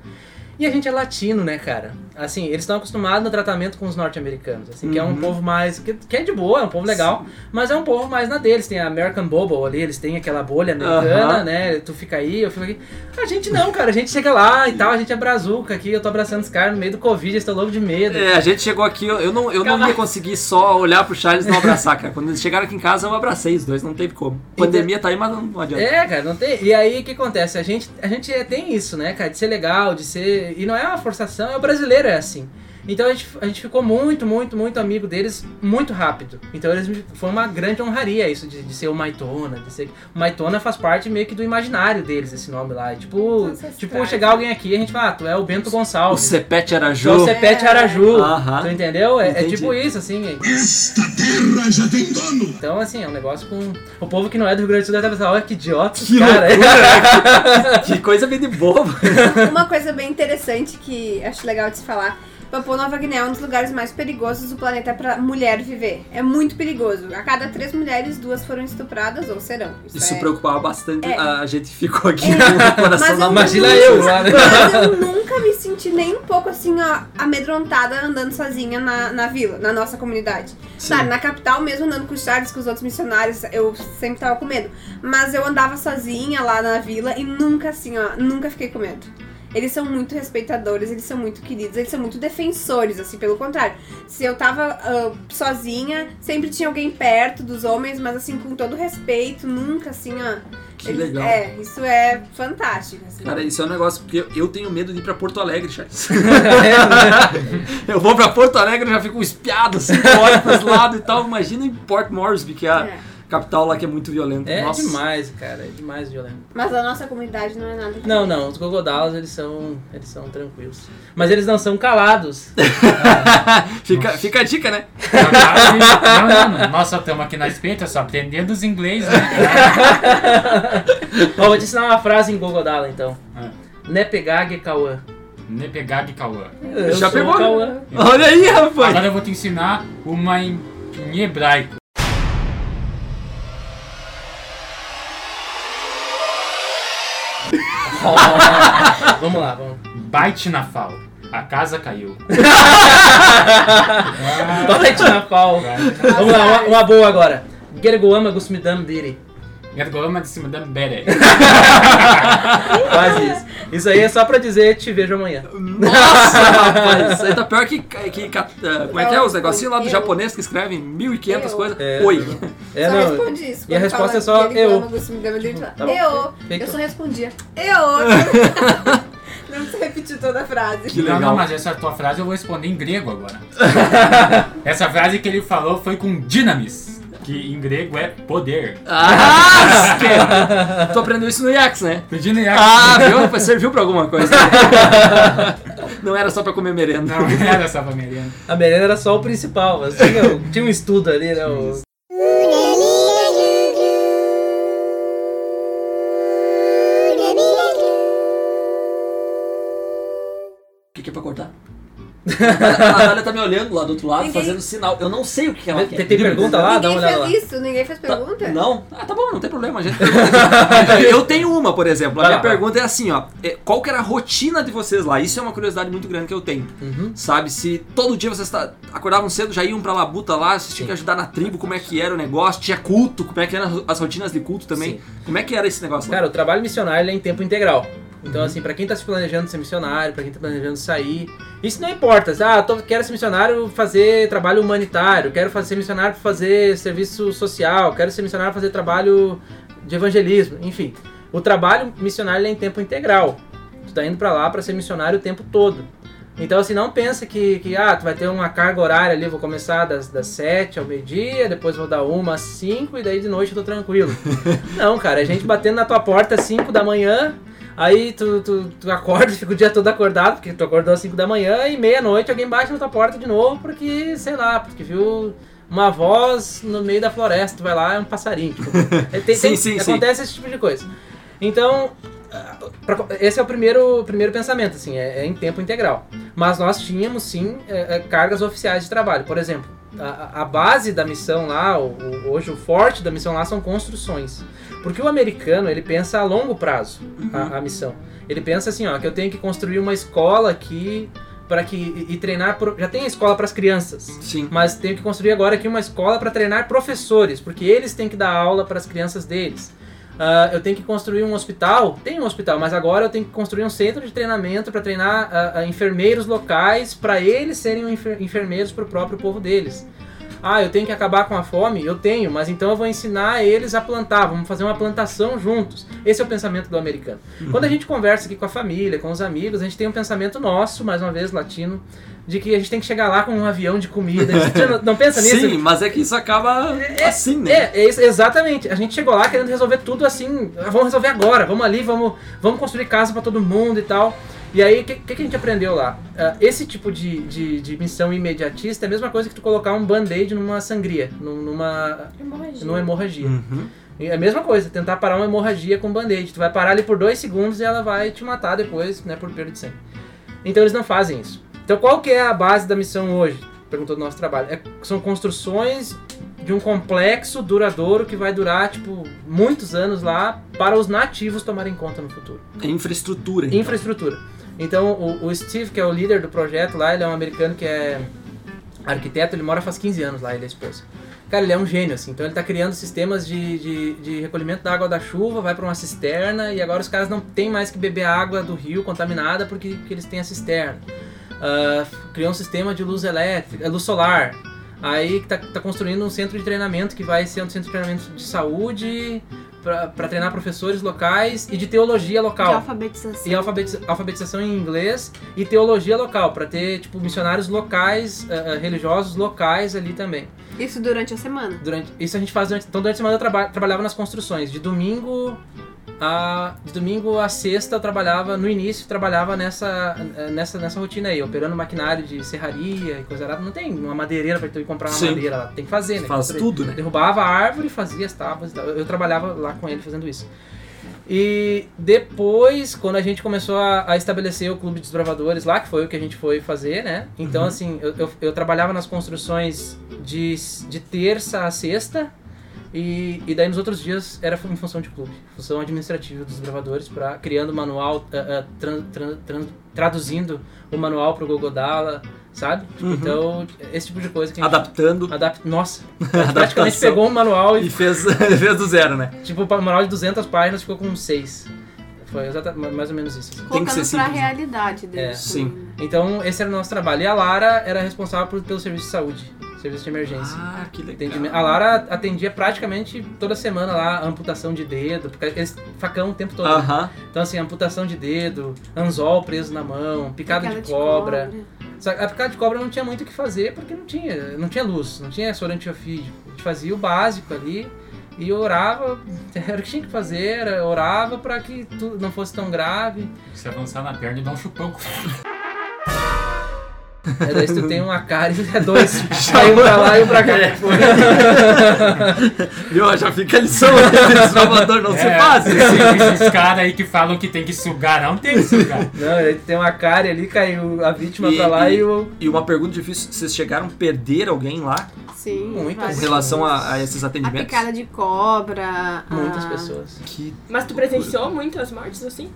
E a gente é latino, né, cara? Assim, eles estão acostumados no tratamento com os norte-americanos, assim, que é um Uhum. povo mais. Que, que é de boa, é um povo legal, mas é um povo mais na deles. Tem a American Bubble ali, eles têm aquela bolha americana, Aham. né? Tu fica aí, eu fico aqui. A gente não, cara, a gente chega lá e tal, a gente é brazuca aqui, eu tô abraçando os caras no meio do Covid, eles estão loucos de medo. É, a gente chegou aqui, eu eu não, eu não ia conseguir só olhar pro Charles e não abraçar, cara. Quando eles chegaram aqui em casa, eu abracei os dois, não teve como. Pandemia tá aí, mas não, não adianta. É, cara, não tem. E aí o que acontece? A gente, a gente é- tem isso, né, cara, de ser legal, de ser. E não é uma forçação, é o brasileiro é assim. Então a gente, a gente ficou muito, muito, muito amigo deles muito rápido. Então eles me- foi uma grande honraria isso de, de ser o Maitona, de ser. O Maitona faz parte meio que do imaginário deles, esse nome lá. É Tipo, Ancestrais, tipo chegar alguém aqui e a gente fala, ah, tu é o Bento O Gonçalves. Cepete Tu é Araju. o Cepete Araju. Aham. Tu entendeu? É, é tipo isso, assim. Esta terra já tem dono. Então, assim, é um negócio com. O povo que não é do Rio Grande do Sul deve estar pensando, olha que idiota, Que cara. Que coisa bem de bobo. Uma coisa bem interessante que acho legal de se falar. Papua Nova Guiné é um dos lugares mais perigosos do planeta pra mulher viver. É muito perigoso. A cada três mulheres, duas foram estupradas ou serão. Isso é... preocupava bastante. É. A gente ficou aqui É. com o coração Mas na eu. Imagina eu lá, né? Mas eu nunca me senti nem um pouco assim, ó, amedrontada andando sozinha na, na vila, na nossa comunidade. Sabe, na capital mesmo, andando com o Charles, com os outros missionários, eu sempre tava com medo. Mas eu andava sozinha lá na vila e nunca assim, ó, nunca fiquei com medo. Eles são muito respeitadores, eles são muito queridos, eles são muito defensores, assim, pelo contrário. Se eu tava ah, sozinha, sempre tinha alguém perto dos homens, mas assim, com todo respeito, nunca assim, ó. Que eles- legal. É, isso é fantástico. Assim. Cara, isso é um negócio, porque eu- tenho medo de ir pra Porto Alegre, Charles. eu vou pra Porto Alegre e já fico espiado, assim, olho pros lados e tal. Imagina em Port Moresby, que é a É. capital lá que é muito violenta. É Nossa. demais, cara. É demais violento. Mas a nossa comunidade não é nada. Não, não. Os gogodalos, eles são, eles são tranquilos. Mas eles não são calados. fica, fica a dica, né? Não, não, não. Nós só estamos aqui na espeita, só aprendendo os inglês, né? Ó, vou te ensinar uma frase em gogodala, então. Ah. Nepegag Cauã. Nepegag Cauã. Eu Já sou pegou? Cauã. Olha aí, rapaz. Agora eu vou te ensinar uma em, em hebraico. Vamos lá, vamos. Bite na fal. A casa caiu. Bate na pau. Vamos lá, uma, uma boa agora. Gergoama Gusmidam Diri. Ergolama de cima da bere. Quase isso. Isso aí é só pra dizer te vejo amanhã. Nossa, rapaz. Isso aí tá pior que. que, que- ah, como é que é? Os negocinhos lá do Eu. japonês que escrevem 1500 Eu. coisas. É. Oi. É, só não. responde isso. E a resposta é só eu. Tá. Eu. Eu só respondia. Eu. Não precisa repetir toda a frase. Que Não, legal. não, mas essa tua frase eu vou responder em grego agora. essa frase que ele falou foi com dinamis, que em grego é poder. Ah, que- tu aprendeu isso no IAX, né? Pedindo em Ah, viu? Serviu pra alguma coisa. Não era só pra comer merenda. Não era essa pra merenda. A merenda era só o principal, mas tinha, tinha um estudo ali, né? o- A Natália tá me olhando lá do outro lado, Ninguém- fazendo sinal. Eu não sei o que ela Tem- quer. tem pergunta lá? Dá uma Ninguém fez lá. isso, ninguém fez Tá- pergunta? Não? Ah, tá bom, não tem problema. A gente pergunta. Eu tenho uma, por exemplo. A minha lá, pergunta é assim, ó. é, Qual que era a rotina de vocês lá? Isso é uma curiosidade muito grande que eu tenho. Uhum. Sabe, se todo dia vocês tá- acordavam cedo, já iam pra labuta lá, vocês tinham que ajudar na tribo, como é que era o negócio, tinha culto, como é que eram as rotinas de culto também. Sim. Como é que era esse negócio lá? Cara, o trabalho missionário é em tempo integral. Então, Uhum. assim, pra quem tá se planejando ser missionário, pra quem tá planejando sair, isso não importa. Ah, tô, quero ser missionário fazer trabalho humanitário, quero fazer, ser missionário fazer serviço social, quero ser missionário fazer trabalho de evangelismo, enfim. O trabalho missionário é em tempo integral. Tu tá indo pra lá pra ser missionário o tempo todo. Então, assim, não pensa que, que ah, tu vai ter uma carga horária ali, vou começar das, das 7 ao meio-dia, depois vou dar uma às 5 e daí de noite eu tô tranquilo. Não, cara, a gente batendo na tua porta às 5 da manhã, aí tu, tu, tu acorda, fica o dia todo acordado, porque tu acordou às 5 da manhã, e meia-noite alguém bate na tua porta de novo, porque, sei lá, porque viu uma voz no meio da floresta, tu vai lá, é um passarinho. Tipo, é, tem- Sim, tem- sim, sim. acontece esse tipo de coisa. Então, ah, pra- esse é o primeiro, primeiro pensamento, assim, é, é em tempo integral. Mas nós tínhamos, sim, é, é, cargas oficiais de trabalho. Por exemplo, a, a base da missão lá, o- o- hoje o forte da missão lá são construções. Porque o americano, ele pensa a longo prazo, a, a missão. Ele pensa assim, ó, que eu tenho que construir uma escola aqui para que e, e treinar pro- já tem a escola para as crianças. Sim. Mas tenho que construir agora aqui uma escola para treinar professores, porque eles têm que dar aula para as crianças deles. Ah, eu tenho que construir um hospital, tem um hospital, mas agora eu tenho que construir um centro de treinamento para treinar ah, ah, enfermeiros locais, para eles serem enfer- enfermeiros para o próprio povo deles. Ah, eu tenho que acabar com a fome? Eu tenho, mas então eu vou ensinar eles a plantar, vamos fazer uma plantação juntos. Esse é o pensamento do americano. Quando a gente conversa aqui com a família, com os amigos, a gente tem um pensamento nosso, mais uma vez latino, de que a gente tem que chegar lá com um avião de comida. Você não, não pensa nisso? Sim, mas é que isso acaba assim, né? É, é exatamente. A gente chegou lá querendo resolver tudo assim. "Ah, Vamos resolver agora, vamos ali, vamos, vamos construir casa pra todo mundo e tal. E aí, o que, que, que a gente aprendeu lá? Ah, esse tipo de, de, de missão imediatista é a mesma coisa que tu colocar um band-aid numa sangria, num- numa, Hemorragia. numa hemorragia. Uhum. É a mesma coisa, tentar parar uma hemorragia com band-aid. Tu vai parar ali por dois segundos e ela vai te matar depois, né, por perda de sangue. Então eles não fazem isso. Então qual que é a base da missão hoje? Perguntou do nosso trabalho. É- são construções de um complexo duradouro que vai durar, tipo, muitos anos lá para os nativos tomarem conta no futuro. É infraestrutura. então. Infraestrutura. Então, o, o Steve, que é o líder do projeto lá, ele é um americano que é arquiteto, ele mora faz 15 anos lá, ele é esposo. Cara, ele é um gênio, assim. Então, ele tá criando sistemas de, de, de recolhimento da água da chuva, vai para uma cisterna, e agora os caras não tem mais que beber água do rio contaminada porque, porque eles têm a cisterna. Ah, criou um sistema de luz elétrica, luz solar. Aí tá, tá construindo um centro de treinamento que vai ser um centro de treinamento de saúde para treinar professores locais e de teologia De local. alfabetização. E alfabetiza- alfabetização em inglês e teologia local, para ter tipo missionários locais, ah, religiosos locais ali também. Isso durante a semana. Durante, isso a gente faz durante, então durante a semana eu traba- trabalhava nas construções. De domingo a de domingo a sexta eu trabalhava no início trabalhava nessa nessa nessa rotina aí, operando maquinário de serraria e coisa lá. Não tem uma madeireira para tu ir comprar uma Sim. madeira lá, tem que fazer, né? Faz tudo, né? Derrubava a árvore, fazia as tábuas e tal. Eu trabalhava lá com ele fazendo isso. E depois, quando a gente começou a, a estabelecer o Clube de Desbravadores lá, que foi o que a gente foi fazer, né? Então, Uhum. assim, eu, eu, eu trabalhava nas construções de, de terça a sexta. E, e daí nos outros dias era em função de clube, função administrativa dos desbravadores, para criando o manual, ah, ah, tran- tran- tran- traduzindo o manual para o Gogodala, sabe? Uhum. Então, esse tipo de coisa que a gente Adaptando Adap... Nossa, praticamente pegou um manual e, e fez, fez do zero, né? tipo, o manual de 200 páginas ficou com 6. Foi exatamente mais ou menos isso. assim. Tem que ser Colocando pra simples, né? realidade deles. É, sim. também, né? Então, esse era o nosso trabalho. E a Lara era responsável por- pelo serviço de saúde, serviço de emergência. Ah, que legal. Atendimento. A Lara atendia praticamente toda semana lá amputação de dedo, porque eles facão o tempo todo. né? Aham. Então, assim, amputação de dedo, anzol preso na mão, picada Picada de cobra. Só que a picada de cobra não tinha muito o que fazer porque não tinha, não tinha luz, não tinha soro antiofídico. A gente fazia o básico ali e orava, era o que tinha que fazer, orava pra que tudo não fosse tão grave. Se avançar na perna e dar um chupão. É, daí se tu tem uma cárie, é dois. Aí um pra lá e um pra cá. Viu? Já fica a lição aí, desbravador não se É, faz. esses, esses caras aí que falam que tem que sugar, não tem que sugar. Não, aí tem uma cárie ali, caiu a vítima E- pra lá e, e- o. E uma pergunta difícil, vocês chegaram a perder alguém lá Sim. Muitas. em relação a, a esses A atendimentos? picada de cobra. Muitas a- pessoas. Que Mas tu presenciou muitas mortes assim?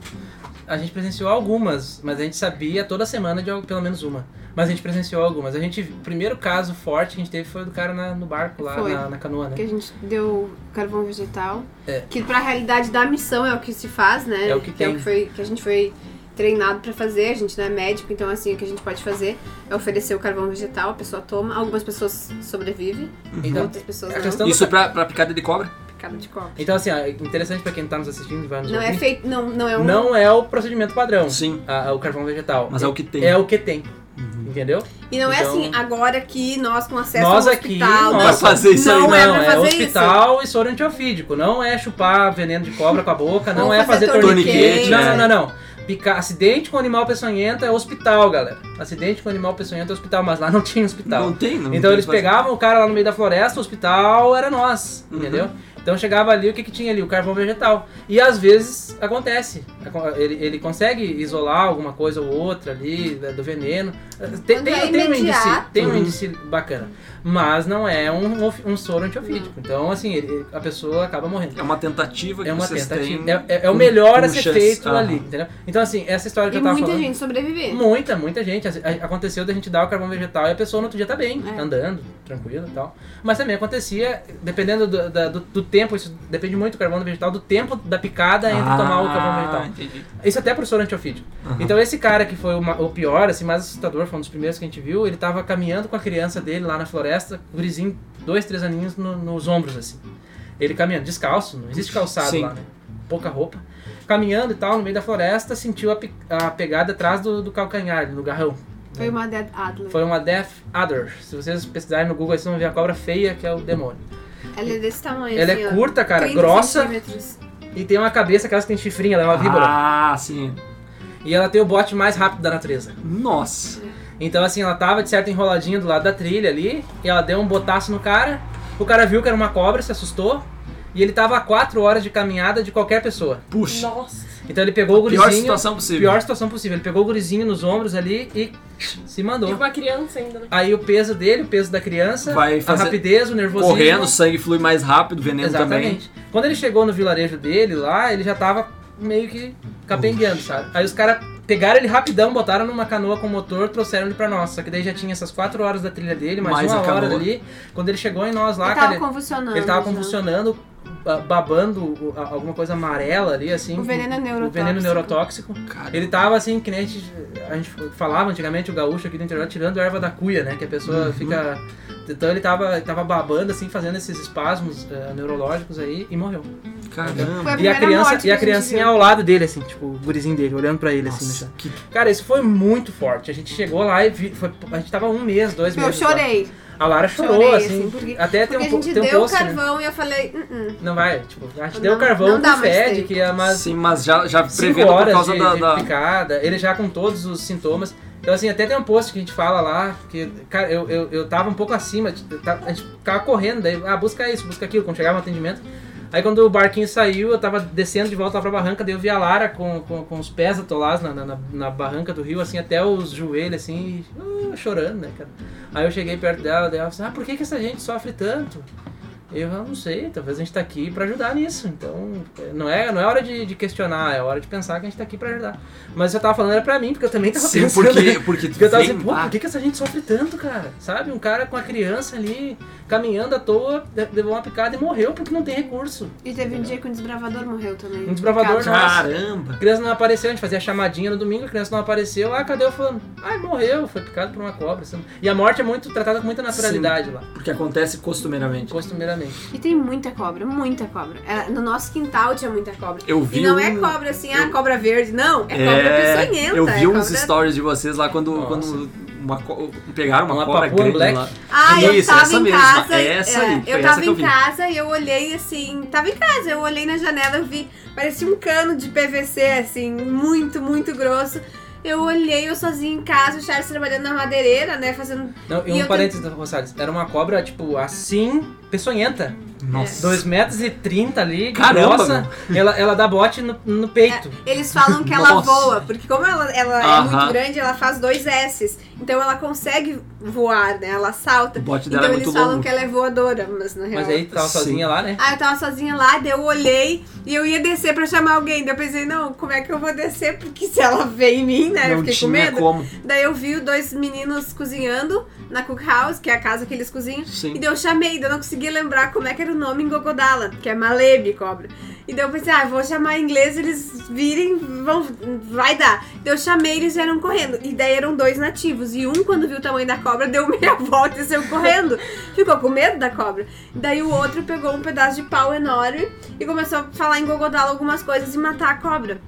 A gente presenciou algumas, mas a gente sabia toda semana de pelo menos uma. Mas a gente presenciou algumas. A gente, o primeiro caso forte que a gente teve foi do cara na- no barco lá, Foi. na, na canoa, né? Que a gente deu carvão vegetal. É. Que pra realidade da missão é o que se faz, né? É o que é tem. o que, foi, que a gente foi treinado pra fazer. A gente não é médico, então assim, o que a gente pode fazer é oferecer o carvão vegetal, a pessoa toma. Algumas pessoas sobrevivem, Então, outras pessoas não. Isso pra, pra picada de cobra? De. Então, assim, ó, interessante pra quem tá nos assistindo e vai nos Não é ouvir. feito. Não, não é um. Não é o procedimento padrão, Sim. a- a- o carvão vegetal. Mas é o que tem. É o que tem. Entendeu? E não é Então- assim, agora que nós com acesso Nós ao aqui, hospital. nós- não, Vai fazer isso aí, não né? é pra é fazer hospital e soro antiofídico. Não é chupar veneno de cobra com a boca, não Ou é fazer fazer torniquete. torniquete, Não, não, não, não. Pica- acidente com animal peçonhento é hospital, galera. Acidente com animal peçonhento é hospital, mas lá não tinha hospital. Não tem, não Então tem eles fazer. pegavam o cara lá no meio da floresta, o hospital era nós, Uhum. entendeu? Então chegava ali, o que, que tinha ali? O carvão vegetal. E às vezes acontece. Aco- Ele, ele consegue isolar alguma coisa ou outra ali da- do veneno. Tem, tem, é tem um índice, tem um índice bacana. Mas não é um, um soro antiofídico. Então, assim, ele- a pessoa acaba morrendo. É uma tentativa que É uma vocês tentativa. têm. É, é- é o melhor a ser feito Aham. ali, entendeu? Então, assim, essa história que E eu tava muita falando. gente sobreviver. Muita, muita gente. Assim, a- Aconteceu da gente dar o carvão vegetal e a pessoa no outro dia tá bem, É. andando, tranquilo e tal. Mas também acontecia, dependendo do, do, do tempo, isso depende muito do carvão vegetal, do tempo da picada entre Ah, tomar o carvão vegetal. entendi. Isso até pro soro antiofídico. Aham. Então esse cara que foi o, ma- o pior, assim, mais assustador, foi um dos primeiros que a gente viu, ele tava caminhando com a criança dele lá na floresta, o gurizinho, dois, três aninhos no- nos ombros, assim. Ele caminhando, descalço, não existe calçado Sim. lá, né? Pouca roupa. Caminhando e tal, no meio da floresta, sentiu a, a pegada atrás do, do calcanhar, no garrão. Foi uma Dead Adler. Foi uma Death Adder. Se vocês pesquisarem no Google, vocês vão ver a cobra feia, que é o demônio. Ela é desse tamanho. Ela assim, é ó, curta, cara, 30 grossa. centímetros. E tem uma cabeça, aquelas que tem chifrinho, ela é uma víbora. Ah, sim. E ela tem o bote mais rápido da natureza. Nossa. Então, assim, ela tava de certo enroladinha do lado da trilha ali, e ela deu um botaço no cara. O cara viu que era uma cobra, se assustou, e ele tava a 4 horas de caminhada de qualquer pessoa. Puxa. Nossa. Então ele pegou o Pior gurizinho. situação possível. Pior situação possível. Ele pegou o gurizinho nos ombros ali e se E mandou. com a criança ainda, né? Aí o peso dele, o peso da criança, Vai a fazer- rapidez, o nervosismo. Correndo, o sangue flui mais rápido, veneno também. Exatamente. Quando ele chegou no vilarejo dele lá, ele já tava meio que capengueando, sabe? Aí os caras pegaram ele rapidão, botaram numa canoa com motor, trouxeram ele pra nós. Só que daí já tinha essas quatro horas da trilha dele, mais, Mais uma a hora dali. Quando ele chegou em nós lá, Ele tava cara, convulsionando. ele tava já. convulsionando, babando o- alguma coisa amarela ali, assim. O veneno O neurotóxico. veneno neurotóxico. Cara, Ele tava assim, que nem a gente, a gente falava antigamente, o gaúcho aqui do interior, tirando a erva da cuia, né? Que a pessoa fica. Então ele tava, tava babando, assim, fazendo esses espasmos eh, neurológicos aí e morreu. Foi caramba. a E a criança, morte e a criancinha viu. ao lado dele, assim, tipo, o gurizinho dele, olhando pra ele, assim, no Nossa, chão. que Cara, isso foi muito forte. A gente chegou lá e vi, foi, a gente tava um mês, dois Eu meses. lá. chorei. A Lara chorou, Chorei, assim. assim, porque- até tem Porque um, a gente tem um deu o post, né? carvão e eu falei, "Uh-uh". Não vai, tipo, a gente Não- deu o carvão não dá com mais fed, tempo. que é mais Sim, mas já, já prevendo por horas causa de, da. de da- picada, ele já com todos os sintomas. Então, assim, até tem um post que a gente fala lá, que, cara, eu, eu, eu tava um pouco acima, eu tava- a gente ficava correndo, daí, ah, busca isso, busca aquilo, quando chegava no atendimento. Aí quando o barquinho saiu, eu tava descendo de volta pra barranca, daí eu vi a Lara com, com, com os pés atolados na, na, na barranca do rio, assim, até os joelhos, assim, uh, chorando, né, cara. Aí eu cheguei perto dela, daí ela falou assim, ah, por que, que essa gente sofre tanto? Eu "Ah, não sei, talvez a gente tá aqui pra ajudar nisso. Então, é, não é, não é hora de, de questionar, é hora de pensar que a gente tá aqui pra ajudar. Mas eu tava falando era pra mim, porque eu também tava Sim, pensando. porque, porque Porque eu tava assim, pô, ah, por que, que essa gente sofre tanto, cara? Sabe? Um cara com a criança ali, caminhando à toa, levou uma picada e morreu porque não tem recurso. E teve um dia que um desbravador morreu também. Um desbravador, nossa. Caramba! A criança não apareceu, a gente fazia chamadinha no domingo, a criança não apareceu, ah, cadê o fulano? Ai, morreu, foi picado por uma cobra. assim. E a morte é muito tratada com muita naturalidade lá, Porque acontece costumeiramente. costumeiramente. E tem muita cobra, muita cobra. É, No nosso quintal tinha muita cobra. Eu vi E não um- é cobra assim, ah, eu- cobra verde. Não, é cobra peçonhenta. eu vi é uns cobra... stories de vocês lá quando, Nossa. quando uma, co- pegaram uma, Uma cobra grande Black. lá. Ah, eu Isso, tava essa em mesma, casa. essa é, aí, foi eu essa tava que eu em vi. casa e eu olhei assim. Tava em casa, eu olhei na janela, eu vi. Parecia um cano de PVC, assim, muito, muito grosso. Eu olhei, eu sozinha em casa, o Charles trabalhando na madeireira, né? Fazendo. Não, e um parênteses, Rosales, era uma cobra, tipo, assim, peçonhenta. Nossa. 2 metros e 30 ali, Caramba, grossa. Ela, ela dá bote no, no peito. Eles falam que ela Nossa. voa, porque como ela, ela é muito grande, ela faz dois S's. Então ela consegue voar, né? Ela salta. O bote dela então é eles muito falam longo. que ela é voadora, mas na real. Mas aí tu tava Sim. sozinha lá, né? Ah, eu tava sozinha lá, daí eu olhei e eu ia descer pra chamar alguém. Daí eu pensei, não, como é que eu vou descer? Porque se ela vê em mim, né? eu Não fiquei com tinha medo. como. Daí eu vi dois meninos cozinhando na Cook House, que é a casa que eles cozinham. Sim. E daí eu chamei, daí eu não conseguia lembrar como é que era o nome em Gogodala, que é Malebe, cobra. E daí eu pensei, ah, vou chamar em inglês, eles virem, vão, vai dar. Daí eu chamei, eles vieram correndo. E daí eram dois nativos. E um, quando viu o tamanho da cobra, deu meia volta e saiu correndo. Ficou com medo da cobra. Daí o outro pegou um pedaço de pau enorme e começou a falar em Gogodala algumas coisas e matar a cobra.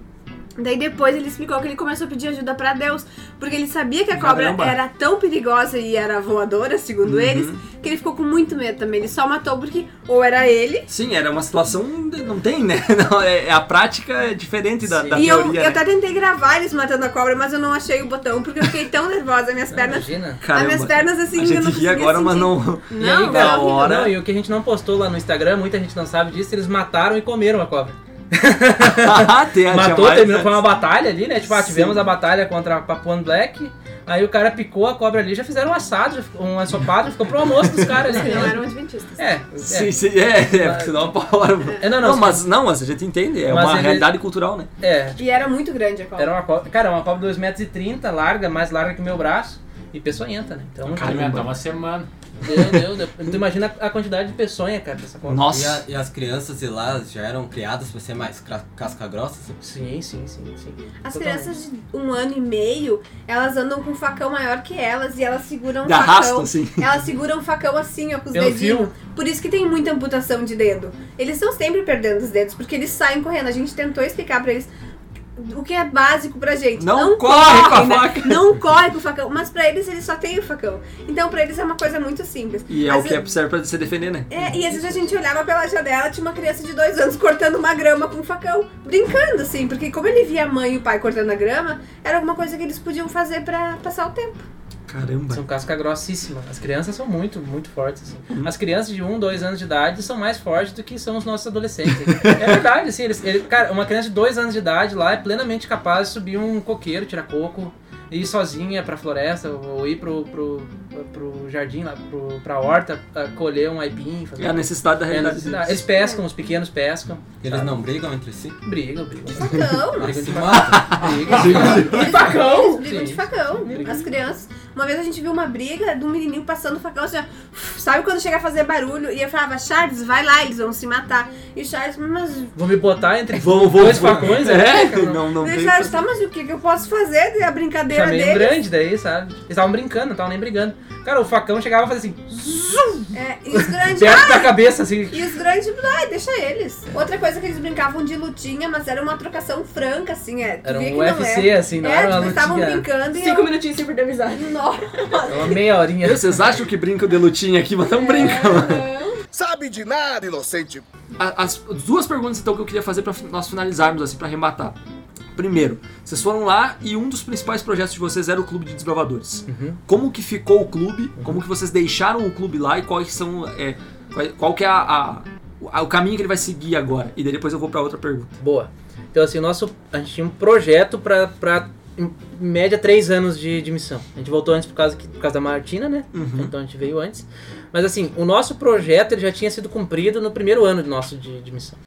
Daí depois ele explicou que ele começou a pedir ajuda pra Deus, porque ele sabia que a cobra Caramba. era tão perigosa e era voadora, segundo Uhum. eles, que ele ficou com muito medo também. Ele só matou porque ou era ele. Sim, era uma situação. Não tem, né? Não, é, a prática é diferente da, da e eu, teoria. eu né? até tentei gravar eles matando a cobra, mas eu não achei o botão, porque eu fiquei tão nervosa, minhas pernas. Imagina. Caramba, minhas pernas, assim, a eu gente não ri conseguia agora, mas sentir. não. E aí, Não, hora. Não, e o que a gente não postou lá no Instagram, muita gente não sabe disso, eles mataram e comeram a cobra. Tem a Matou, terminou, foi uma batalha ali, né? Tipo, ah, Sim. tivemos a batalha contra a Papuan Black. Aí o cara picou a cobra ali, já fizeram um assado, já ficou- um ensopado, já ficou pro almoço dos caras ali. Não né? eram adventistas. É, Sim, é, sim, é, é, porque senão a hora. É, não, não, não, mas, não, mas a gente entende, é uma ele- realidade cultural, né? é. E era muito grande a cobra. Era uma cobra, cara, uma cobra de 2,30m, larga, mais larga que o meu braço. E peçonhenta, né? Então, Alimentar uma semana. Deus, Deus, Deus. Tu imagina a quantidade de peçonha, cara, dessa cobra. E, Nossa. a- e as crianças de lá já eram criadas pra ser mais casca grossa? assim? Sim, sim, sim, sim. As Totalmente. crianças de um ano e meio, elas andam com um facão maior que elas e elas seguram um facão. assim. Elas seguram um facão assim, ó, com os Pelo dedinhos. fio. Por isso que tem muita amputação de dedo. Eles estão sempre perdendo os dedos, porque eles saem correndo. A gente tentou explicar pra eles o que é básico pra gente. Não corre com a faca. Não corre com o facão. Mas pra eles, eles só têm o facão. Então pra eles é uma coisa muito simples. E é Às o que é, vezes- serve pra se defender, né? é, e às vezes a gente olhava pela janela, tinha uma criança de dois anos cortando uma grama com um facão, brincando, assim, porque como ele via a mãe e o pai cortando a grama, era alguma coisa que eles podiam fazer pra passar o tempo. Caramba. São casca grossíssima. As crianças são muito, muito fortes. assim. Uhum. As crianças de 1, 2 anos de idade são mais fortes do que são os nossos adolescentes. é verdade, assim. Eles, ele- cara, uma criança de 2 anos de idade lá é plenamente capaz de subir um coqueiro, tirar coco, ir sozinha pra floresta, ou ir pro, pro, pro jardim, lá, pro, pra horta, colher um aipim. Fazer É a necessidade da É realidade necessidade. deles. Eles pescam, os pequenos pescam. Eles sabe? não brigam entre si? Brigam, brigam. Facão. Brigam de matam. Brigam. De facão? Brigam de facão. As crianças. Uma vez a gente viu uma briga de um menininho passando o facão assim, ó, sabe quando chega a fazer barulho? E eu falava, Charles, vai lá, eles vão se matar. E o Charles, mas. Vão me botar entre Vou, vou, dois vou. facões? É, né? não, não E o. Charles, tá, mas o que, que eu posso fazer? A brincadeira Chamei um deles. grande daí, sabe? Eles estavam brincando, não estavam nem brigando. Cara, o facão chegava a fazer assim, É, e os grandes. perto da cabeça, assim. E os grandes, ai, deixa eles. Outra coisa que eles brincavam de lutinha, mas era uma trocação franca, assim, é. Era um que não UFC, é. assim, não é, era uma eles estavam brincando e. Cinco eu... minutinhos sem perder amizade. Nossa. Uma meia horinha. Vocês acham que brincam de lutinha aqui, mas estão brincando. Sabe de nada, inocente. As duas perguntas então que eu queria fazer pra fi- nós finalizarmos assim para arrematar. Primeiro, vocês foram lá e um dos principais projetos de vocês era o clube de desbravadores. Uhum. Como que ficou o clube? Como que vocês deixaram o clube lá e quais são é, qual, qual que é a, a- o- o caminho que ele vai seguir agora? E daí depois eu vou pra outra pergunta. Boa. Então, assim, o nosso, a gente tinha um projeto pra, pra em média, três anos de, de missão. A gente voltou antes por causa, por causa da Martina, né? Uhum. Então a gente veio antes. Mas, assim, o nosso projeto ele já tinha sido cumprido no primeiro ano de nosso de, de missão.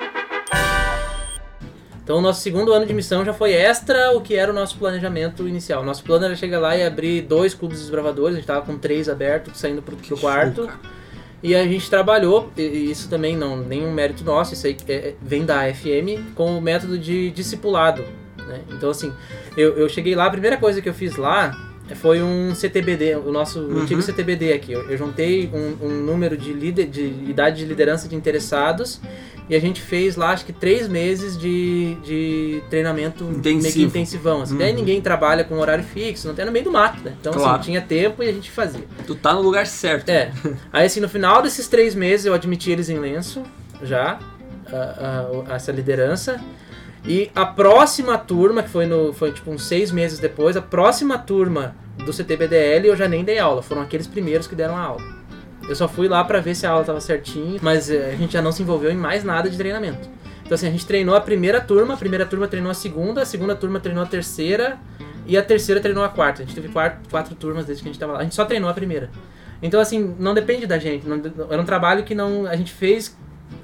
Então, o nosso segundo ano de missão já foi extra o que era o nosso planejamento inicial. Nosso plano era chegar lá e abrir dois clubes desbravadores. A gente tava com três abertos, saindo pro, pro quarto. E a gente trabalhou, e isso também não nenhum mérito nosso, isso aí é- é- vem da FM, com o método de discipulado. Né? Então, assim, eu, eu cheguei lá, a primeira coisa que eu fiz lá foi um CTBD, o nosso Uhum. antigo CTBD aqui. Eu, eu juntei um, um número de, líder, de idade de liderança de interessados e a gente fez lá, acho que três meses de, de treinamento meio que Intensivo. intensivão. Assim. Uhum. Daí ninguém trabalha com horário fixo, não tem no meio do mato, né? Então, Claro. assim, tinha tempo e a gente fazia. Tu tá no lugar certo. É. Aí assim, no final desses três meses eu admiti eles em lenço, já, a- a- essa liderança. E a próxima turma, que foi, no, foi tipo uns seis meses depois, a próxima turma do CTBDL eu já nem dei aula, foram aqueles primeiros que deram a aula. Eu só fui lá pra ver se a aula tava certinho, mas eh, a gente já não se envolveu em mais nada de treinamento. Então assim, a gente treinou a primeira turma, a primeira turma treinou a segunda, a segunda turma treinou a terceira e a terceira treinou a quarta. A gente teve quatro, quatro turmas desde que a gente tava lá. A gente só treinou a primeira. Então assim, não depende da gente. não- era um trabalho que não a gente fez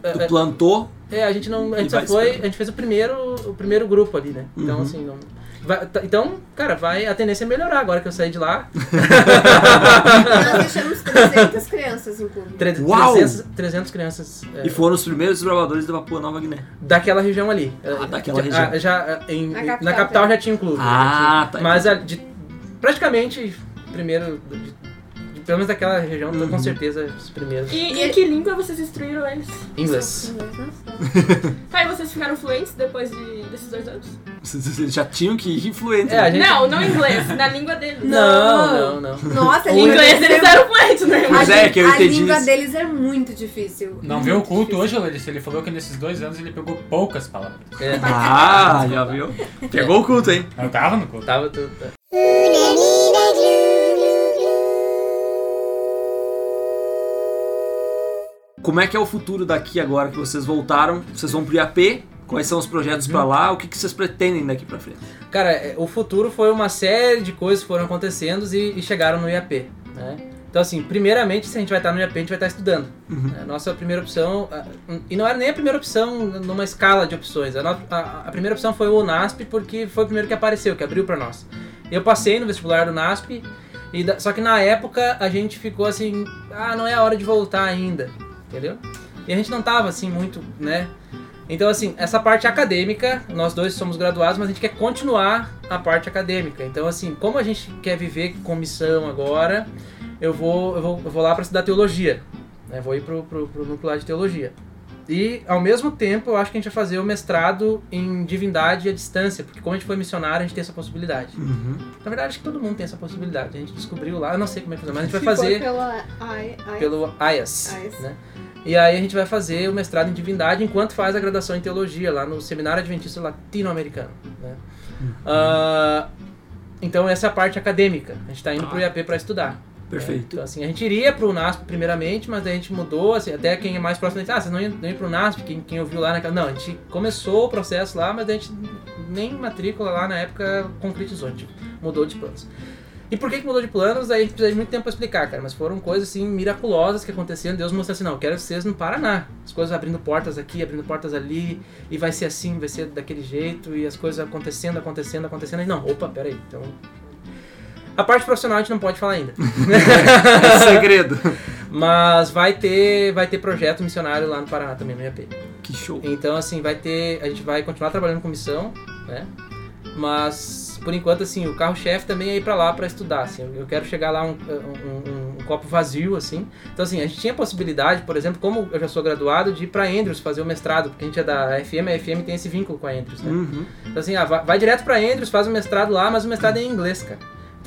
Tu plantou. é, a gente não. A E gente só foi. A gente fez o primeiro, o primeiro grupo ali, né? Então, Uhum. assim, não. vai- tá- então, cara, vai. A tendência é melhorar agora que eu saí de lá. Nós deixamos 300 crianças em clube. Tre- Uau! 300, 300 crianças. é, E foram os primeiros desbravadores da Papua Nova Guiné. daquela região ali. Ah, É, daquela já, região. Já, é, em- Na capital, na capital já tinha um clube. Ah, já tá. Mas a- de, praticamente, primeiro. de- de- pelo menos daquela região, Uhum. com certeza os primeiros. E, e em que língua vocês instruíram eles? Inglês. Tá, e vocês ficaram fluentes depois de, desses dois anos? Vocês já tinham que ir influentes. É, a né? gente- Não, não em inglês, na língua deles. Não, não, não. Nossa, a língua inglês deles eles é- eram fluentes, né? A, é, que eu a entendi língua isso. deles é muito difícil. Não o culto difícil. hoje, Larissa? Ele falou que nesses dois anos ele pegou poucas palavras. É, Ah, já viu? Pegou o culto, hein? Eu tava no culto. tava tudo. Como é que é o futuro daqui agora que vocês voltaram? Vocês vão pro IAP? Quais são os projetos pra lá? O que, que vocês pretendem daqui pra frente? Cara, é, o futuro foi uma série de coisas que foram acontecendo e, e chegaram no IAP, né? Então, assim, primeiramente, se a gente vai estar no IAP, a gente vai estar estudando. A nossa primeira opção, e não era nem a primeira opção numa escala de opções. A, a- a primeira opção foi o NASP, porque foi o primeiro que apareceu, que abriu pra nós. Eu passei no vestibular do NASP, e da- só que na época a gente ficou assim, ah, não é a hora de voltar ainda, entendeu? E a gente não tava assim muito, né? Então, assim, essa parte acadêmica, nós dois somos graduados, mas a gente quer continuar a parte acadêmica. Então, assim, como a gente quer viver com missão agora, eu vou, eu vou, eu vou lá para estudar teologia. Né? Vou ir pro, pro, pro núcleo de teologia. E, ao mesmo tempo, eu acho que a gente vai fazer o mestrado em divindade à distância, porque como a gente foi missionário, a gente tem essa possibilidade. Na verdade, acho que todo mundo tem essa possibilidade. A gente descobriu lá, eu não sei como é que fazer, mas a gente vai fazer pela pelo IAS, IAS. né? E aí a gente vai fazer o mestrado em divindade enquanto faz a graduação em teologia lá no Seminário Adventista Latino-Americano, né? Ah, Então essa é a parte acadêmica. A gente tá indo pro IAP para estudar. Perfeito. Então, assim, a gente iria pro NASP primeiramente, mas daí a gente mudou, assim, até quem é mais próximo disse, ah, vocês não iam, não iam pro NASP, quem, quem ouviu lá naquela... Não, a gente começou o processo lá, mas daí a gente nem matrícula lá na época concretizou, gente mudou de planos. E por que, que mudou de planos? Aí a gente precisa de muito tempo pra explicar, cara. Mas foram coisas assim miraculosas que aconteciam. Deus mostrou assim: não, eu quero vocês no Paraná. As coisas abrindo portas aqui, abrindo portas ali. E vai ser assim, vai ser daquele jeito. E as coisas acontecendo, acontecendo, acontecendo. E não, opa, peraí. Então. A parte profissional a gente não pode falar ainda. É segredo. Mas vai ter, vai ter projeto missionário lá no Paraná também, no IAP. Que show. Então, assim, vai ter. A gente vai continuar trabalhando com missão, né? Mas, por enquanto, assim, o carro-chefe também é ir pra lá pra estudar, assim. Eu quero chegar lá um, um, um- um copo vazio, assim. Então, assim, a gente tinha possibilidade, por exemplo, como eu já sou graduado, de ir pra Andrews fazer o mestrado, porque a gente é da FM, a FM tem esse vínculo com a Andrews, né? Uhum. Então, assim, ah, vai, vai direto pra Andrews, faz o mestrado lá, mas o mestrado é em inglês, cara.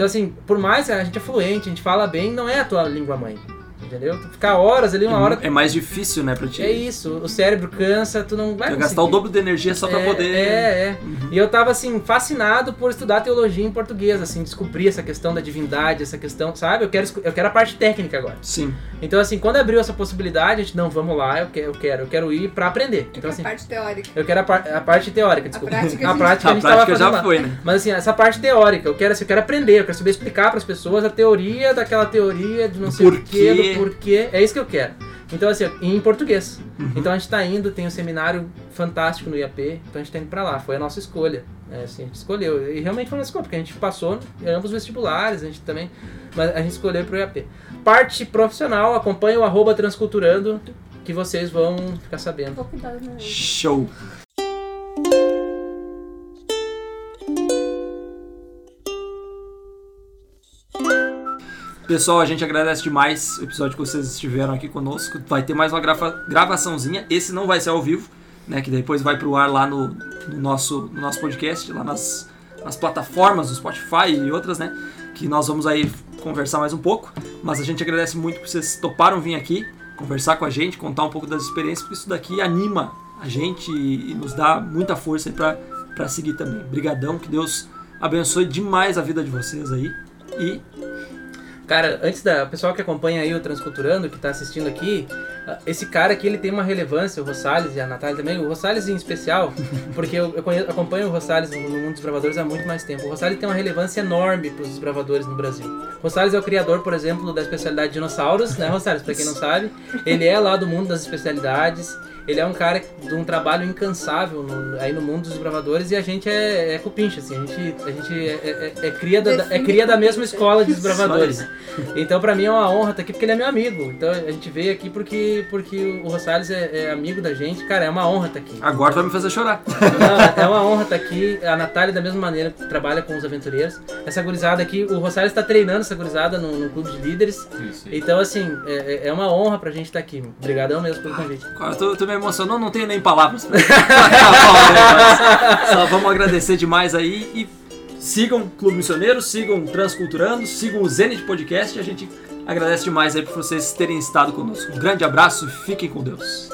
Então, assim, por mais que a gente é fluente, a gente fala bem, não é a tua língua mãe. Entendeu? Tu ficar horas ali, uma hora. É mais difícil, né, pra ti. É isso, o cérebro cansa, tu não vai conseguir. gastar o dobro de energia só pra É, poder. É, é. E eu tava assim, fascinado por estudar teologia em português, assim, descobrir essa questão da divindade, essa questão, sabe? Eu quero, eu quero a parte técnica agora. Sim. Então, assim, quando abriu essa possibilidade, a gente, não, vamos lá, eu quero, eu quero, eu quero ir pra aprender. Então, assim, a parte teórica. eu quero a, par- a parte teórica, desculpa. prática a a prática a A gente prática tava já fazendo lá. foi, né? Mas assim, essa parte teórica, eu quero, assim, eu quero aprender, eu quero saber explicar para as pessoas a teoria daquela teoria de não sei o quê, do porquê. É isso que eu quero. Então, assim, em português. Uhum. Então a gente tá indo, tem um seminário fantástico no IAP, então a gente tá indo pra lá. Foi a nossa escolha. É, assim, a gente escolheu. E realmente foi a nossa escolha, porque a gente passou em ambos os vestibulares, a gente também. Mas a gente escolheu pro IAP. Parte profissional, acompanha o arroba Transculturando, que vocês vão ficar sabendo. Show. Pessoal, a gente agradece demais o episódio que vocês estiveram aqui conosco. Vai ter mais uma grava- gravaçãozinha. Esse não vai ser ao vivo, né? Que depois vai pro ar lá no, no nosso, no nosso podcast, lá nas, nas plataformas do Spotify e outras, né? Que nós vamos aí conversar mais um pouco. Mas a gente agradece muito que vocês toparam vir aqui, conversar com a gente, contar um pouco das experiências, porque isso daqui anima a gente e, nos dá muita força pra seguir também. Brigadão, que Deus abençoe demais a vida de vocês aí. E Cara, antes da o pessoal que acompanha aí o Transculturando, que tá assistindo aqui, esse cara aqui ele tem uma relevância, o Rosales e a Natália também, o Rosales em especial, porque eu, eu conheço- acompanho o Rosales no, mundo dos bravadores há muito mais tempo. O Rosales tem uma relevância enorme para os desbravadores no Brasil. O Rosales é o criador, por exemplo, da especialidade dinossauros, né, Rosales? Pra quem não sabe, ele é lá do mundo das especialidades. Ele é um cara de um trabalho incansável no- aí no mundo dos bravadores e a gente é, é cupincha, assim, a gente, a gente é, é- é cria da, é cria da mesma escola de desbravadores. Então pra mim é uma honra estar aqui porque ele é meu amigo. Então a gente veio aqui porque, porque o Rosales é, é amigo da gente. Cara, é uma honra estar aqui. agora vai me fazer chorar. Não, é uma honra estar aqui. A Natália, da mesma maneira, trabalha com os aventureiros. Essa gurizada aqui, o Rosales está treinando essa gurizada no, no clube de líderes. Isso. Então, assim, é, é uma honra pra gente estar aqui. Obrigadão mesmo pelo convite. Agora eu tô, tô me emocionando, não tenho nem palavras pra Só vamos agradecer demais aí e sigam Clube Missioneiro, sigam Transculturando, sigam o Zenit Podcast. A gente Agradece demais aí por vocês terem estado conosco. Um grande abraço e fiquem com Deus.